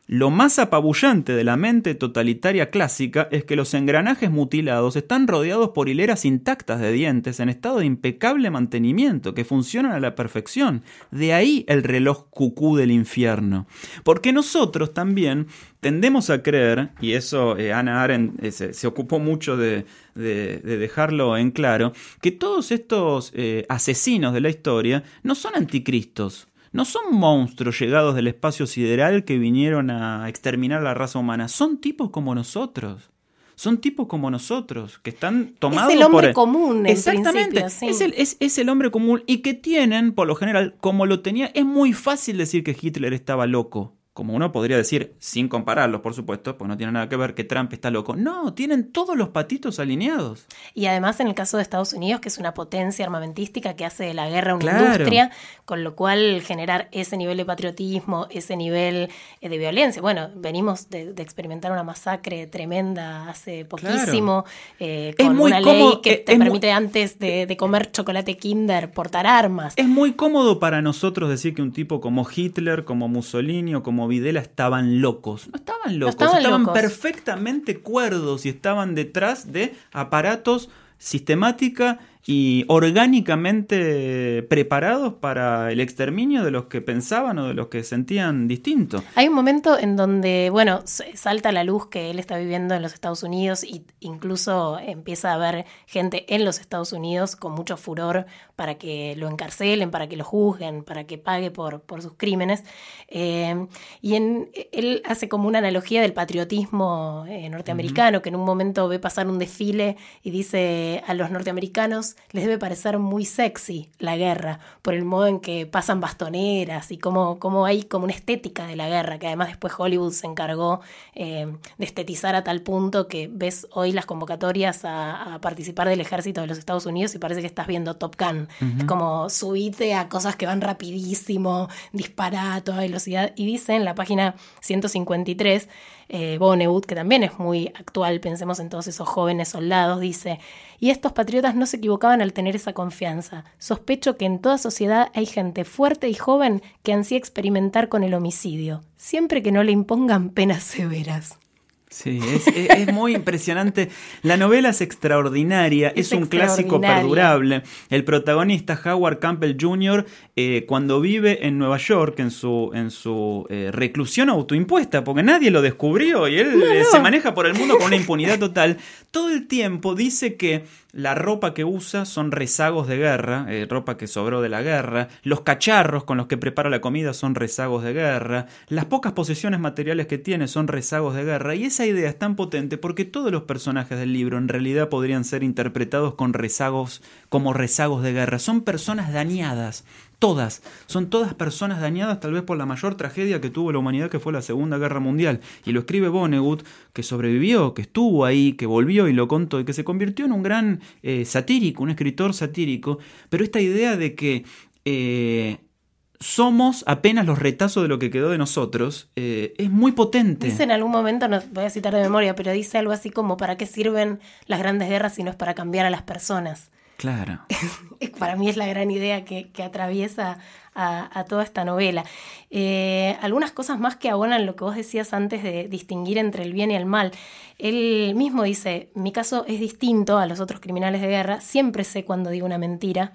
Speaker 3: Lo más apabullante de la mente totalitaria clásica es que los engranajes mutilados están rodeados por hileras intactas de dientes en estado de impecable mantenimiento que funcionan a la perfección. De ahí el reloj cucú del infierno. Porque nosotros también tendemos a creer, y eso eh, Ana Arendt eh, se, ocupó mucho de, dejarlo en claro, que todos estos eh, asesinos de la historia no son anticristos no son monstruos llegados del espacio sideral que vinieron a exterminar la raza humana, son tipos como nosotros. Son tipos como nosotros, que están tomados
Speaker 2: por... Es el hombre
Speaker 3: por
Speaker 2: común, en
Speaker 3: Exactamente,
Speaker 2: es,
Speaker 3: el, es, es el hombre común y que tienen, por lo general, como lo tenía, es muy fácil decir que Hitler estaba loco como uno podría decir, sin compararlos, por supuesto, pues no tiene nada que ver que Trump está loco. No, tienen todos los patitos alineados.
Speaker 2: Y además en el caso de Estados Unidos, que es una potencia armamentística que hace de la guerra una industria, con lo cual generar ese nivel de patriotismo, ese nivel eh, de violencia. Bueno, venimos de, experimentar una masacre tremenda hace poquísimo, eh, con una ley que eh, te permite antes de, de comer chocolate Kinder portar armas.
Speaker 3: Es muy cómodo para nosotros decir que un tipo como Hitler, como Mussolini o como Videla estaban locos. No estaban locos, estaban, perfectamente cuerdos y estaban detrás de aparatos sistemática y orgánicamente preparados para el exterminio de los que pensaban o de los que sentían distinto.
Speaker 2: Hay un momento en donde, bueno, salta la luz que él está viviendo en los Estados Unidos e incluso empieza a haber gente en los Estados Unidos con mucho furor para que lo encarcelen, para que lo juzguen, para que pague por, por sus crímenes. Eh, y en, él hace como una analogía del patriotismo eh, norteamericano, que en un momento ve pasar un desfile y dice a los norteamericanos, les debe parecer muy sexy la guerra, por el modo en que pasan bastoneras y cómo, cómo hay como una estética de la guerra, que además después Hollywood se encargó eh, de estetizar a tal punto que ves hoy las convocatorias a, participar del ejército de los Estados Unidos y parece que estás viendo Top Gun. Es como subite a cosas que van rapidísimo, disparar a toda velocidad. Y dice en la página 153, eh, que también es muy actual, pensemos en todos esos jóvenes soldados, dice, y estos patriotas no se equivocaban al tener esa confianza. Sospecho que en toda sociedad hay gente fuerte y joven que ansía experimentar con el homicidio, siempre que no le impongan penas severas.
Speaker 3: Sí, es, es- es muy *laughs* impresionante. La novela es extraordinaria, es,
Speaker 2: Es
Speaker 3: un clásico perdurable. El protagonista, Howard Campbell Jr., eh, cuando vive en Nueva York, en su, en su eh, reclusión autoimpuesta, porque nadie lo descubrió y él eh, se maneja por el mundo con una impunidad total, todo el tiempo dice que la ropa que usa son rezagos de guerra, eh, ropa que sobró de la guerra, los cacharros con los que prepara la comida son rezagos de guerra, las pocas posesiones materiales que tiene son rezagos de guerra, y esa idea es tan potente porque todos los personajes del libro en realidad podrían ser interpretados con rezagos como rezagos de guerra, son personas dañadas. Todas, son todas personas dañadas tal vez por la mayor tragedia que tuvo la humanidad que fue la Segunda Guerra Mundial. Y lo escribe Vonnegut, que sobrevivió, que estuvo ahí, que volvió y lo contó, y que se convirtió en un gran eh, satírico, un escritor satírico. Pero esta idea de que eh, somos apenas los retazos de lo que quedó de nosotros eh, es muy potente.
Speaker 2: Dice en algún momento, no voy a citar de memoria, pero dice algo así como, ¿para qué sirven las grandes guerras si no es para cambiar a las personas?
Speaker 3: Claro. *laughs*
Speaker 2: Para mí es la gran idea que, atraviesa a, a toda esta novela. Eh, algunas cosas más que abonan lo que vos decías antes de distinguir entre el bien y el mal. Él mismo dice, mi caso es distinto a los otros criminales de guerra, siempre sé cuando digo una mentira.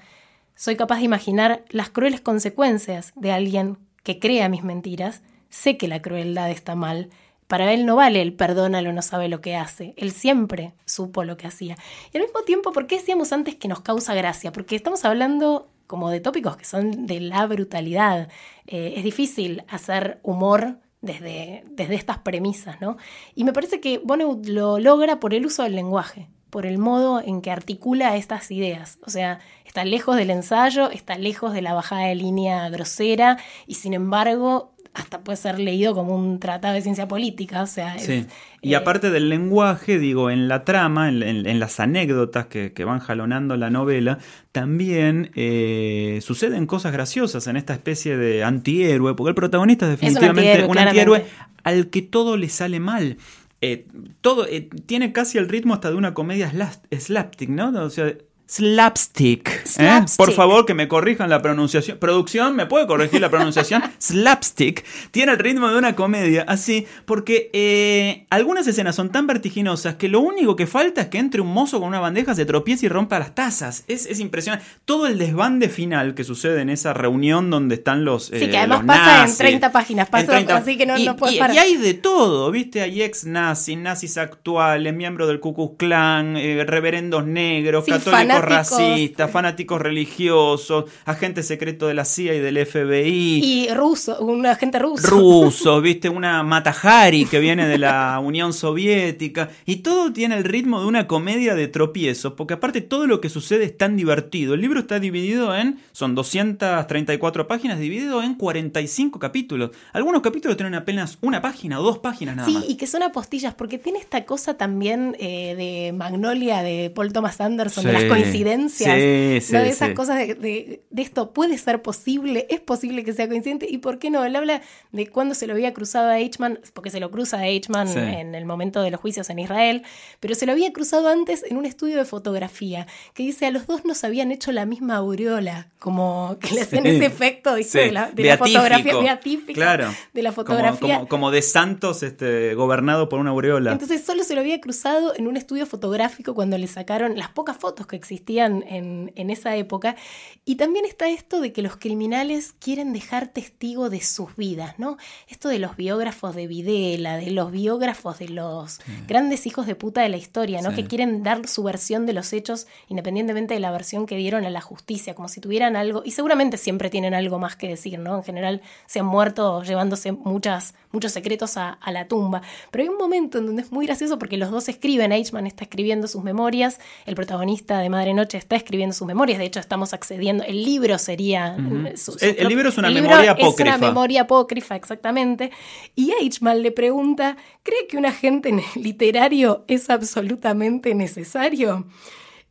Speaker 2: Soy capaz de imaginar las crueles consecuencias de alguien que crea mis mentiras. Sé que la crueldad está mal. Para él no vale el perdónalo, no sabe lo que hace. Él siempre supo lo que hacía. Y al mismo tiempo, ¿por qué decíamos antes que nos causa gracia? Porque estamos hablando como de tópicos que son de la brutalidad. Eh, es difícil hacer humor desde, desde estas premisas, ¿no? Y me parece que Vonnegut lo logra por el uso del lenguaje, por el modo en que articula estas ideas. O sea, está lejos del ensayo, está lejos de la bajada de línea grosera y sin embargo hasta puede ser leído como un tratado de ciencia política. O sea, es,
Speaker 3: Sí. Y
Speaker 2: eh,
Speaker 3: aparte del lenguaje, digo, en la trama, en, en- en las anécdotas que, que van jalonando la novela, también eh, suceden cosas graciosas en esta especie de antihéroe, porque el protagonista es
Speaker 2: un
Speaker 3: definitivamente
Speaker 2: antihéroe,
Speaker 3: un antihéroe al que todo le sale mal. Eh, todo tiene casi el ritmo hasta de una comedia slapstick, ¿no? O sea, slapstick. ¿eh?
Speaker 2: Slapstick.
Speaker 3: Por favor, que me corrijan la pronunciación. Producción, ¿me puede corregir la pronunciación? *laughs* slapstick. Tiene el ritmo de una comedia, así, porque eh, algunas escenas son tan vertiginosas que lo único que falta es que entre un mozo con una bandeja, se tropiece y rompa las tazas. Es, es impresionante. Todo el desbande final que sucede en esa reunión donde están los.
Speaker 2: Sí,
Speaker 3: eh,
Speaker 2: que además
Speaker 3: los
Speaker 2: pasa en
Speaker 3: nazis.
Speaker 2: 30 páginas, pasa así que no-
Speaker 3: y,
Speaker 2: no puedes
Speaker 3: y-
Speaker 2: parar.
Speaker 3: y hay de todo, ¿viste? Hay ex nazis, nazis actuales, miembros del Ku Klux Klan, eh, reverendos negros,
Speaker 2: Sí,
Speaker 3: católicos
Speaker 2: fanáticos.
Speaker 3: racistas, fanáticos religiosos, agentes secretos de la CIA y del FBI.
Speaker 2: Y ruso, un agente ruso.
Speaker 3: Rusos, *laughs* viste, una Matahari que viene de la Unión Soviética, y todo tiene el ritmo de una comedia de tropiezos, porque aparte todo lo que sucede es tan divertido. El libro está dividido en, son 234 páginas, dividido en 45 capítulos. Algunos capítulos tienen apenas una página o dos páginas nada
Speaker 2: Sí,
Speaker 3: más.
Speaker 2: y que son apostillas, porque tiene esta cosa también eh, de Magnolia de Paul Thomas Anderson, de
Speaker 3: Sí.
Speaker 2: las coincidencias.
Speaker 3: Sí, sí,
Speaker 2: ¿no? De esas
Speaker 3: sí.
Speaker 2: cosas de, de- de esto puede ser posible, es posible que sea coincidente, y por qué no. Él habla de cuando se lo había cruzado a Eichmann, porque se lo cruza a Eichmann en el momento de los juicios en Israel, pero se lo había cruzado antes en un estudio de fotografía, que dice a los dos nos habían hecho la misma aureola, como que le hacían
Speaker 3: Sí.
Speaker 2: ese efecto de la, de la fotografía beatífica,
Speaker 3: Claro.
Speaker 2: de la
Speaker 3: Como-
Speaker 2: fotografía.
Speaker 3: Como, como de Santos este, gobernado por una aureola.
Speaker 2: Entonces solo se lo había cruzado en un estudio fotográfico cuando le sacaron las pocas fotos que existían en, en esa época. Y también está esto de que los criminales quieren dejar testigo de sus vidas, ¿no? Esto de los biógrafos de Videla, de los biógrafos de los grandes hijos de puta de la historia, ¿no?
Speaker 3: Sí.
Speaker 2: Que quieren dar su versión de los hechos independientemente de la versión que dieron a la justicia, como si tuvieran algo, y seguramente siempre tienen algo más que decir, ¿no? En general se han muerto llevándose muchas, muchos secretos a, a la tumba. Pero hay un momento en donde es muy gracioso porque los dos escriben, Eichmann está escribiendo sus memorias, el protagonista de Madre Noche está escribiendo sus memorias, de hecho estamos accediendo, el libro sería...
Speaker 3: Ujú.
Speaker 2: su- su
Speaker 3: El- libro es una memoria
Speaker 2: Es
Speaker 3: apócrifa.
Speaker 2: una memoria apócrifa, exactamente. Y Eichmann le pregunta, ¿cree que un agente *laughs* literario es absolutamente necesario?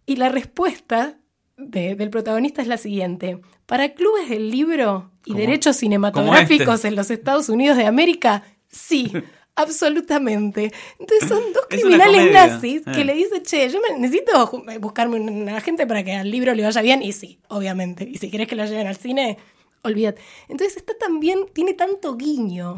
Speaker 2: Y la respuesta de- del protagonista es la siguiente. Para clubes del libro y
Speaker 3: Como-
Speaker 2: derechos cinematográficos
Speaker 3: este.
Speaker 2: en los Estados Unidos de América, sí. *laughs* Absolutamente. Entonces son dos criminales nazis que
Speaker 3: Eh.
Speaker 2: le dice, che, yo me necesito buscarme una gente para que al libro le vaya bien. Y sí, obviamente. Y si querés que lo lleven al cine, olvídate. Entonces está también, tiene tanto guiño.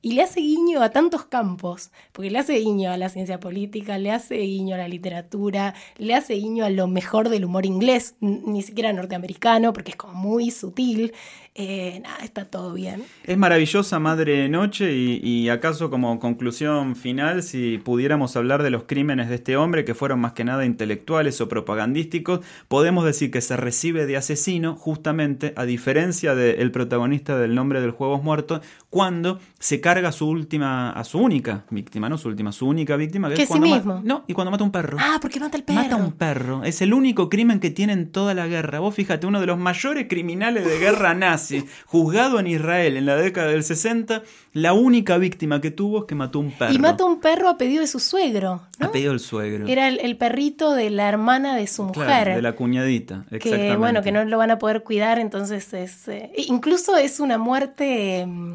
Speaker 2: Y le hace guiño a tantos campos. Porque le hace guiño a la ciencia política, le hace guiño a la literatura, le hace guiño a lo mejor del humor inglés, ni siquiera norteamericano, porque es como muy sutil. Eh, nada, está todo bien.
Speaker 3: Es maravillosa Madre Noche y, y acaso como conclusión final, si pudiéramos hablar de los crímenes de este hombre, que fueron más que nada intelectuales o propagandísticos, podemos decir que se recibe de asesino justamente a diferencia del protagonista del nombre del Juegos Muertos, cuando se carga a su última, a su única víctima, no su última, su única víctima, que,
Speaker 2: Que
Speaker 3: es
Speaker 2: sí
Speaker 3: cuando
Speaker 2: mismo.
Speaker 3: no, y cuando mata a un perro.
Speaker 2: Ah, porque mata al perro.
Speaker 3: Mata a un perro. Es el único crimen que tiene en toda la guerra. Vos fíjate, uno de los mayores criminales de guerra nazi, juzgado en Israel en la década del 60, la única víctima que tuvo es que mató un perro.
Speaker 2: Y mata a un perro a pedido de su suegro. ¿no?
Speaker 3: Ha pedido el suegro.
Speaker 2: Era el, el perrito de la hermana de su mujer.
Speaker 3: Claro, de la cuñadita.
Speaker 2: que
Speaker 3: Exactamente.
Speaker 2: bueno, que no lo van a poder cuidar, entonces es. eh, incluso es una muerte. mm,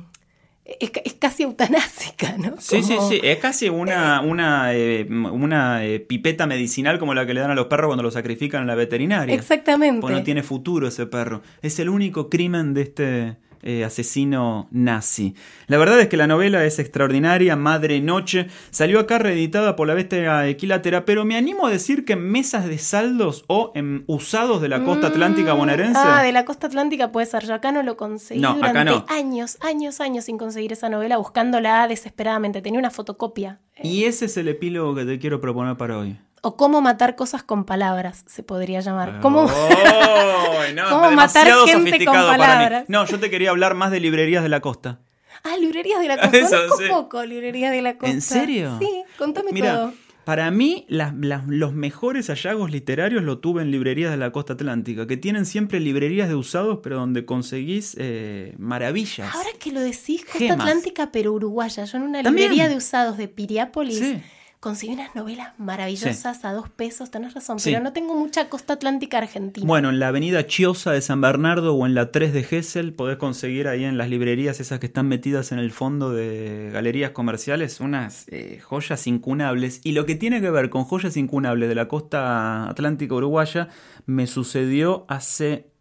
Speaker 2: Es, es casi eutanásica, ¿no?
Speaker 3: Sí, sí, sí. Es casi una, una, eh, una eh, pipeta medicinal como la que le dan a los perros cuando los sacrifican en la veterinaria.
Speaker 2: Exactamente.
Speaker 3: Pues no tiene futuro ese perro. Es el único crimen de este eh, asesino nazi. La verdad es que la novela es extraordinaria, Madre Noche. Salió acá reeditada por la bestia equilátera, pero me animo a decir que en mesas de saldos o en usados de la costa atlántica
Speaker 2: Mm,
Speaker 3: bonaerense.
Speaker 2: Ah, de la costa atlántica puede ser. Yo acá no lo conseguí
Speaker 3: No, acá
Speaker 2: durante
Speaker 3: no.
Speaker 2: años, años, años sin conseguir esa novela, buscándola desesperadamente. Tenía una fotocopia.
Speaker 3: Y ese es el epílogo que te quiero proponer para hoy.
Speaker 2: O cómo matar cosas con palabras, se podría llamar. ¿Cómo? *laughs*
Speaker 3: ¡Ay, no,
Speaker 2: ¿Cómo matar gente con
Speaker 3: sofisticado para mí.
Speaker 2: palabras?
Speaker 3: No, yo te quería hablar más de librerías de la costa.
Speaker 2: Ah, librerías de la *laughs* costa.
Speaker 3: Eso,
Speaker 2: Conozco
Speaker 3: sí.
Speaker 2: poco librerías de la costa.
Speaker 3: ¿En serio?
Speaker 2: Sí, contame
Speaker 3: Mira,
Speaker 2: todo.
Speaker 3: para mí las- las- los mejores hallazgos literarios lo tuve en librerías de la costa atlántica, que tienen siempre librerías de usados, pero donde conseguís eh, maravillas.
Speaker 2: Ahora que lo decís, Costa
Speaker 3: Gemas.
Speaker 2: Atlántica, pero uruguaya. Yo en una
Speaker 3: También.
Speaker 2: librería de usados de Piriápolis
Speaker 3: Sí.
Speaker 2: Conseguí unas novelas maravillosas a dos pesos. Tenés razón,
Speaker 3: Sí.
Speaker 2: pero no tengo mucha Costa Atlántica argentina.
Speaker 3: Bueno, en la avenida Chiosa de San Bernardo o en la 3 de Gessel podés conseguir ahí en las librerías esas que están metidas en el fondo de galerías comerciales unas eh, joyas incunables. Y lo que tiene que ver con joyas incunables de la costa atlántica uruguaya me sucedió hace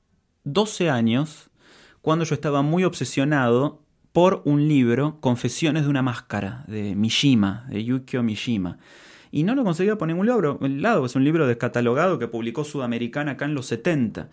Speaker 3: 12 años cuando yo estaba muy obsesionado por un libro, Confesiones de una máscara, de Mishima, de Yukio Mishima. Y no lo conseguía por ningún lado, lado, es un libro descatalogado que publicó Sudamericana acá en los 70.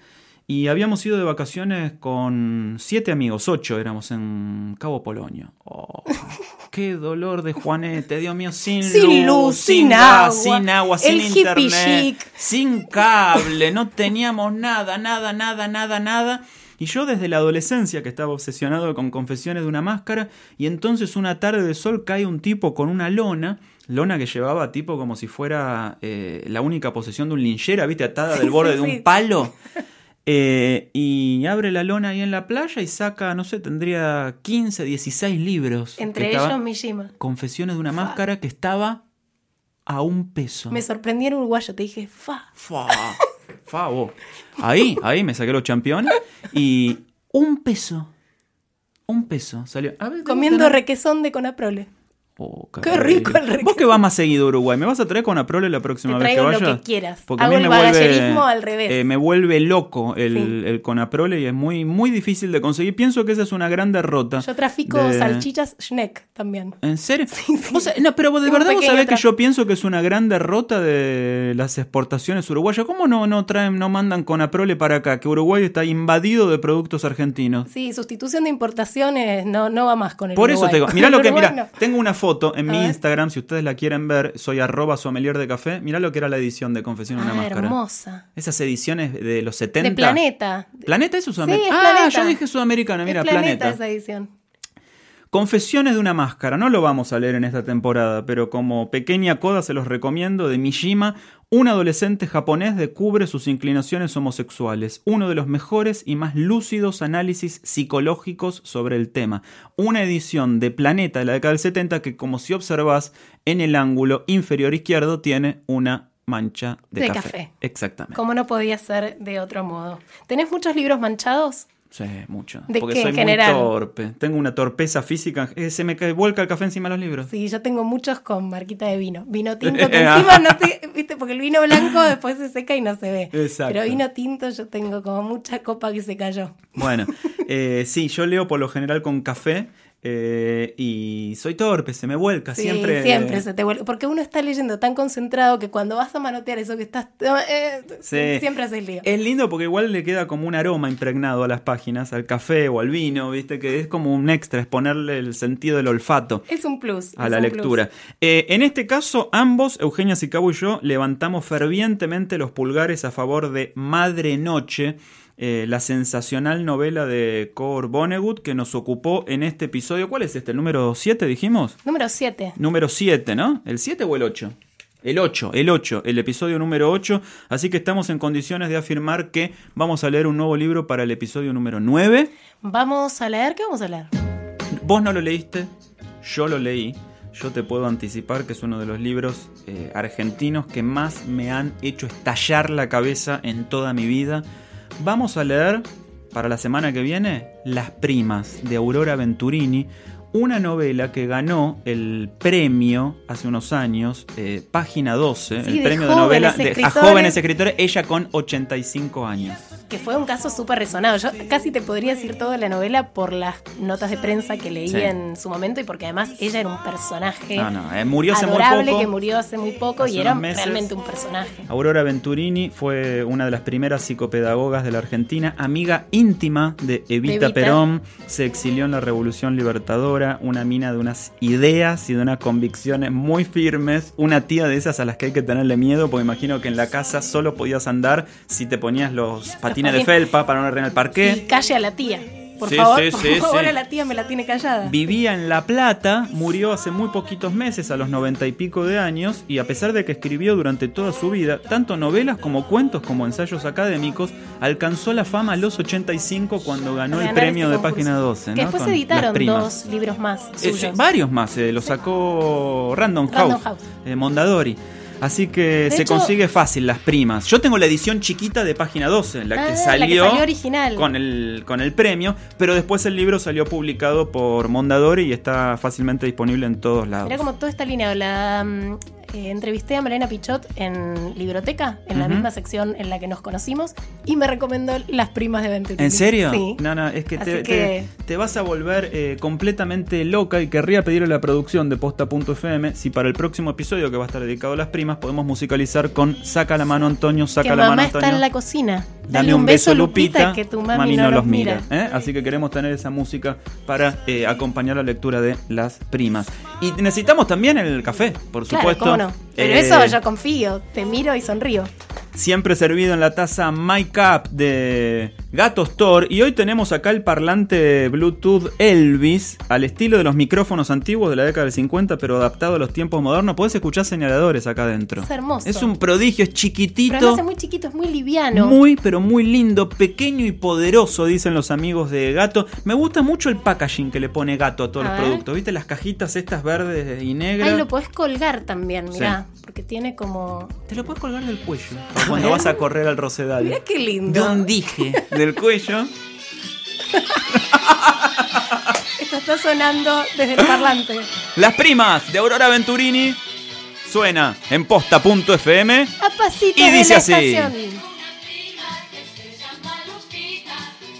Speaker 3: Y habíamos ido de vacaciones con siete amigos, ocho éramos en Cabo Polonio. Oh, *laughs* qué dolor de Juanete, Dios mío, sin,
Speaker 2: Sin luz, sin
Speaker 3: gas,
Speaker 2: agua,
Speaker 3: sin agua, sin internet, sin cable, no teníamos nada, nada, nada, nada, nada. Y yo desde la adolescencia que estaba obsesionado con confesiones de una máscara, y entonces una tarde de sol cae un tipo con una lona, lona que llevaba tipo como si fuera eh, la única posesión de un linchera, viste, atada del borde de un palo. *laughs* Eh, y abre la lona ahí en la playa y saca, no sé, tendría 15, 16 libros.
Speaker 2: Entre ellos Mishima.
Speaker 3: Confesiones de una máscara que estaba a un peso.
Speaker 2: Me sorprendí en uruguayo, te dije, fa.
Speaker 3: Fa, fa, vos. Ahí, ahí me saqué los campeones y un peso. Un peso. Salió. A ver,
Speaker 2: Comiendo requesón de Conaprole.
Speaker 3: Oh,
Speaker 2: Qué rico el requesón.
Speaker 3: Vos que vas más seguido a Uruguay, ¿me vas a traer con Aprole la próxima
Speaker 2: Te
Speaker 3: vez que
Speaker 2: lo que quieras.
Speaker 3: Porque a
Speaker 2: Hago
Speaker 3: mí
Speaker 2: el
Speaker 3: me vuelve,
Speaker 2: al revés.
Speaker 3: eh, me vuelve loco el,
Speaker 2: Sí.
Speaker 3: el Conaprole y es muy, muy difícil de conseguir. Pienso que esa es una gran derrota.
Speaker 2: Yo trafico
Speaker 3: de-
Speaker 2: salchichas Schneck también.
Speaker 3: ¿En serio? *laughs* Vos sa- no, pero vos de verdad vos sabés que yo pienso que es una gran derrota de las exportaciones uruguayas. ¿Cómo no, no traen, no mandan con Aprole para acá? Que Uruguay está invadido de productos argentinos.
Speaker 2: Sí, sustitución de importaciones no, no va más con el
Speaker 3: Por eso
Speaker 2: Uruguay.
Speaker 3: te digo, mirá lo *laughs* que, mirá,
Speaker 2: no.
Speaker 3: tengo una foto en
Speaker 2: A
Speaker 3: mi
Speaker 2: ver.
Speaker 3: Instagram, si ustedes la quieren ver, soy arroba sommelier de café, mirá lo que era la edición de Confesión de una
Speaker 2: Ah,
Speaker 3: Máscara.
Speaker 2: hermosa.
Speaker 3: Esas ediciones de los 70.
Speaker 2: De Planeta.
Speaker 3: ¿Planeta es Sudamericana?
Speaker 2: Sí, es
Speaker 3: ah,
Speaker 2: Planeta.
Speaker 3: yo dije Sudamericana, mira,
Speaker 2: es planeta,
Speaker 3: Planeta.
Speaker 2: esa edición.
Speaker 3: Confesiones de una máscara, no lo vamos a leer en esta temporada, pero como pequeña coda se los recomiendo de Mishima, un adolescente japonés descubre sus inclinaciones homosexuales, uno de los mejores y más lúcidos análisis psicológicos sobre el tema. Una edición de Planeta de la década del 70 que como si observás en el ángulo inferior izquierdo tiene una mancha de,
Speaker 2: De
Speaker 3: café.
Speaker 2: café.
Speaker 3: Exactamente.
Speaker 2: Como no podía ser de otro modo. ¿Tenés muchos libros manchados?
Speaker 3: Sí, mucho.
Speaker 2: ¿De
Speaker 3: Porque
Speaker 2: qué,
Speaker 3: soy
Speaker 2: en general?
Speaker 3: muy torpe. Tengo una torpeza física. Eh, se me cae, vuelca el café encima de los libros.
Speaker 2: Sí, yo tengo muchos con marquita de vino. Vino *laughs* tinto que encima no te, viste, porque el vino blanco *laughs* después se seca y no se ve.
Speaker 3: Exacto.
Speaker 2: Pero vino tinto yo tengo como mucha copa que se cayó.
Speaker 3: Bueno, *laughs* eh, sí, yo leo por lo general con café eh, y soy torpe, se me vuelca
Speaker 2: Sí,
Speaker 3: siempre.
Speaker 2: siempre se te vuelve. Porque uno está leyendo tan concentrado que cuando vas a manotear eso que estás. eh,
Speaker 3: Sí.
Speaker 2: Siempre haces lío.
Speaker 3: Es lindo porque igual le queda como un aroma impregnado a las páginas, al café o al vino, viste, que es como un extra, es ponerle el sentido del olfato.
Speaker 2: Es un plus.
Speaker 3: a la lectura. Eh, en este caso, ambos, Eugenia Sicabo y yo, levantamos fervientemente los pulgares a favor de Madre Noche, eh, la sensacional novela de Cor Vonnegut que nos ocupó en este episodio. ¿Cuál es este? ¿El número 7 dijimos?
Speaker 2: Número 7.
Speaker 3: Número 7, ¿no? ¿El 7 o el 8? El 8, el 8, el episodio número 8. Así que estamos en condiciones de afirmar que vamos a leer un nuevo libro para el episodio número 9.
Speaker 2: Vamos a leer. ¿Qué vamos a leer?
Speaker 3: Vos no lo leíste, yo lo leí. Yo te puedo anticipar que es uno de los libros eh, argentinos que más me han hecho estallar la cabeza en toda mi vida. Vamos a leer para la semana que viene Las Primas de Aurora Venturini, una novela que ganó el premio hace unos años, eh, página 12,
Speaker 2: Sí,
Speaker 3: el
Speaker 2: de
Speaker 3: premio de novela de, a jóvenes escritores, ella con 85 años.
Speaker 2: Que fue un caso súper resonado. Yo casi te podría decir toda la novela por las notas de prensa que leí
Speaker 3: Sí.
Speaker 2: en su momento y porque además ella era un personaje
Speaker 3: No, no, eh, murió hace muy
Speaker 2: adorable
Speaker 3: poco.
Speaker 2: que murió hace muy poco
Speaker 3: Hace
Speaker 2: y era
Speaker 3: meses.
Speaker 2: realmente un personaje.
Speaker 3: Aurora Venturini fue una de las primeras psicopedagogas de la Argentina, amiga íntima de Evita,
Speaker 2: Evita.
Speaker 3: Perón, se exilió en la Revolución Libertadora, una mina de unas ideas y de unas convicciones muy firmes, una tía de esas a las que hay que tenerle miedo, porque imagino que en la casa solo podías andar si te ponías los patines de felpa para no arreglar el
Speaker 2: Y
Speaker 3: parqué.
Speaker 2: calle a la tía. Por
Speaker 3: Sí,
Speaker 2: favor,
Speaker 3: sí,
Speaker 2: por
Speaker 3: sí,
Speaker 2: favor, a la tía me la tiene callada.
Speaker 3: Vivía en La Plata, murió hace muy poquitos meses, a los noventa y pico de años, y a pesar de que escribió durante toda su vida tanto novelas como cuentos como ensayos académicos, alcanzó la fama a los 85 cuando ganó el premio
Speaker 2: este
Speaker 3: de. Página 12.
Speaker 2: Que
Speaker 3: ¿no?
Speaker 2: después
Speaker 3: Con
Speaker 2: editaron dos libros más
Speaker 3: Eh,
Speaker 2: suyos.
Speaker 3: varios más, eh, lo sacó Random House,
Speaker 2: Random House.
Speaker 3: eh, Mondadori. Así que
Speaker 2: De
Speaker 3: se
Speaker 2: hecho-
Speaker 3: consigue fácil las primas. Yo tengo la edición chiquita de página 12, la
Speaker 2: Ah,
Speaker 3: que
Speaker 2: la que
Speaker 3: salió,
Speaker 2: salió original.
Speaker 3: Con, el, con el premio, pero después el libro salió publicado por Mondadori y está fácilmente disponible en todos lados.
Speaker 2: Era como toda esta línea. La mm, eh, entrevisté a Mariana Pichot en Libroteca, en la misma sección en la que nos conocimos, y me recomendó Las Primas de Venturini.
Speaker 3: ¿En serio?
Speaker 2: Sí.
Speaker 3: No, no, es que, te, vas a volver eh, completamente loca y querría pedirle a la producción de Posta.fm si para el próximo episodio que va a estar dedicado a las primas podemos musicalizar con Saca la mano Antonio, saca
Speaker 2: que
Speaker 3: la
Speaker 2: mamá
Speaker 3: mano
Speaker 2: está
Speaker 3: Antonio.
Speaker 2: en la cocina.
Speaker 3: Dale un beso, Lupita.
Speaker 2: que tu mami, no, los mira.
Speaker 3: ¿eh? Así que queremos tener esa música para eh, acompañar la lectura de las primas. Y necesitamos también el café, por
Speaker 2: Claro,
Speaker 3: supuesto.
Speaker 2: cómo no. Pero
Speaker 3: Eh,
Speaker 2: eso yo confío. Te miro y sonrío.
Speaker 3: Siempre servido en la taza My Cup de Gato Store. Y hoy tenemos acá el parlante Bluetooth Elvis, al estilo de los micrófonos antiguos de la década del 50, pero adaptado a los tiempos modernos. Podés escuchar señaladores acá adentro.
Speaker 2: Es hermoso.
Speaker 3: Es un prodigio, es
Speaker 2: Pero
Speaker 3: chiquitito.
Speaker 2: además es muy chiquito, es muy liviano.
Speaker 3: Muy, pero muy lindo, pequeño y poderoso, dicen los amigos de Gato. Me gusta mucho el packaging que le pone Gato a todos
Speaker 2: A
Speaker 3: los
Speaker 2: ver.
Speaker 3: productos. ¿Viste las cajitas estas verdes y negras?
Speaker 2: Ahí lo podés colgar también,
Speaker 3: Sí.
Speaker 2: mirá. Porque tiene como.
Speaker 3: Te lo puedes colgar del cuello cuando vas a correr al Rosedal.
Speaker 2: Mirá qué
Speaker 3: De
Speaker 2: lindo.
Speaker 3: un dije *laughs* del cuello.
Speaker 2: Esto está sonando desde el parlante.
Speaker 3: Las primas de Aurora Venturini suena en posta.fm.
Speaker 2: A pasito
Speaker 3: Y
Speaker 2: de
Speaker 3: dice
Speaker 2: la
Speaker 3: así.
Speaker 2: estación.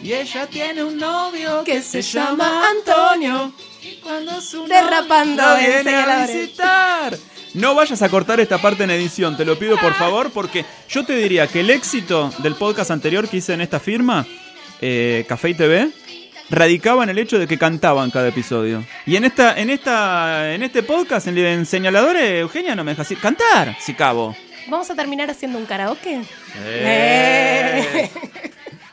Speaker 3: Y ella tiene un novio
Speaker 2: Que se llama Antonio.
Speaker 3: Cuando su
Speaker 2: Derrapando
Speaker 3: novio
Speaker 2: en
Speaker 3: viene a visitar. No vayas a cortar esta parte en edición, te lo pido por favor, porque yo te diría que el éxito del podcast anterior que hice en esta firma, eh, Café y TV, radicaba en el hecho de que cantaban cada episodio. Y en esta, en esta, en este podcast, en, en señaladores, Eugenia no me deja así. Cantar, si cabo.
Speaker 2: Vamos a terminar haciendo un karaoke.
Speaker 3: Eh.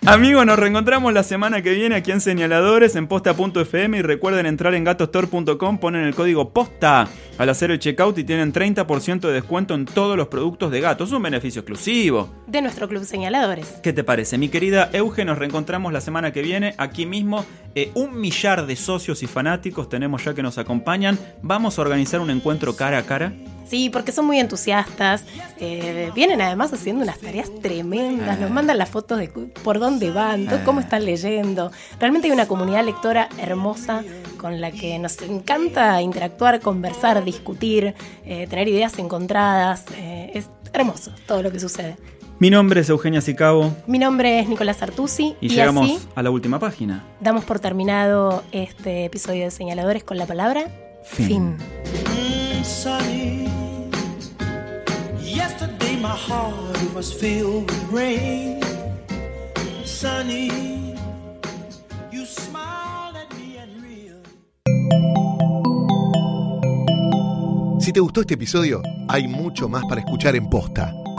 Speaker 3: Amigos, nos reencontramos la semana que viene aquí en Señaladores en posta.fm y recuerden entrar en gatostore.com, ponen el código POSTA al hacer el checkout y tienen 30% de descuento en todos los productos de gato. Es un beneficio exclusivo.
Speaker 2: De nuestro club señaladores.
Speaker 3: ¿Qué te parece? Mi querida Euge, nos reencontramos la semana que viene aquí mismo. Eh, un millar de socios y fanáticos tenemos ya que nos acompañan. Vamos a organizar un encuentro cara a cara
Speaker 2: Sí, porque son muy entusiastas. eh, vienen además haciendo unas tareas tremendas. Nos mandan las fotos de por dónde van, cómo están leyendo. Realmente hay una comunidad lectora hermosa con la que nos encanta interactuar, conversar, discutir, eh, tener ideas encontradas. eh, es hermoso todo lo que sucede.
Speaker 3: Mi nombre es Eugenia Sicabo
Speaker 2: Mi nombre es Nicolás Artusi
Speaker 3: y,
Speaker 2: y,
Speaker 3: llegamos
Speaker 2: así
Speaker 3: a la última página.
Speaker 2: damos por terminado este episodio de Señaladores con la palabra
Speaker 3: Fin.
Speaker 2: fin.
Speaker 5: My heart was filled with rain. Sunny, you smiled at me and real.
Speaker 1: Si te gustó este episodio, hay mucho más para escuchar en Posta.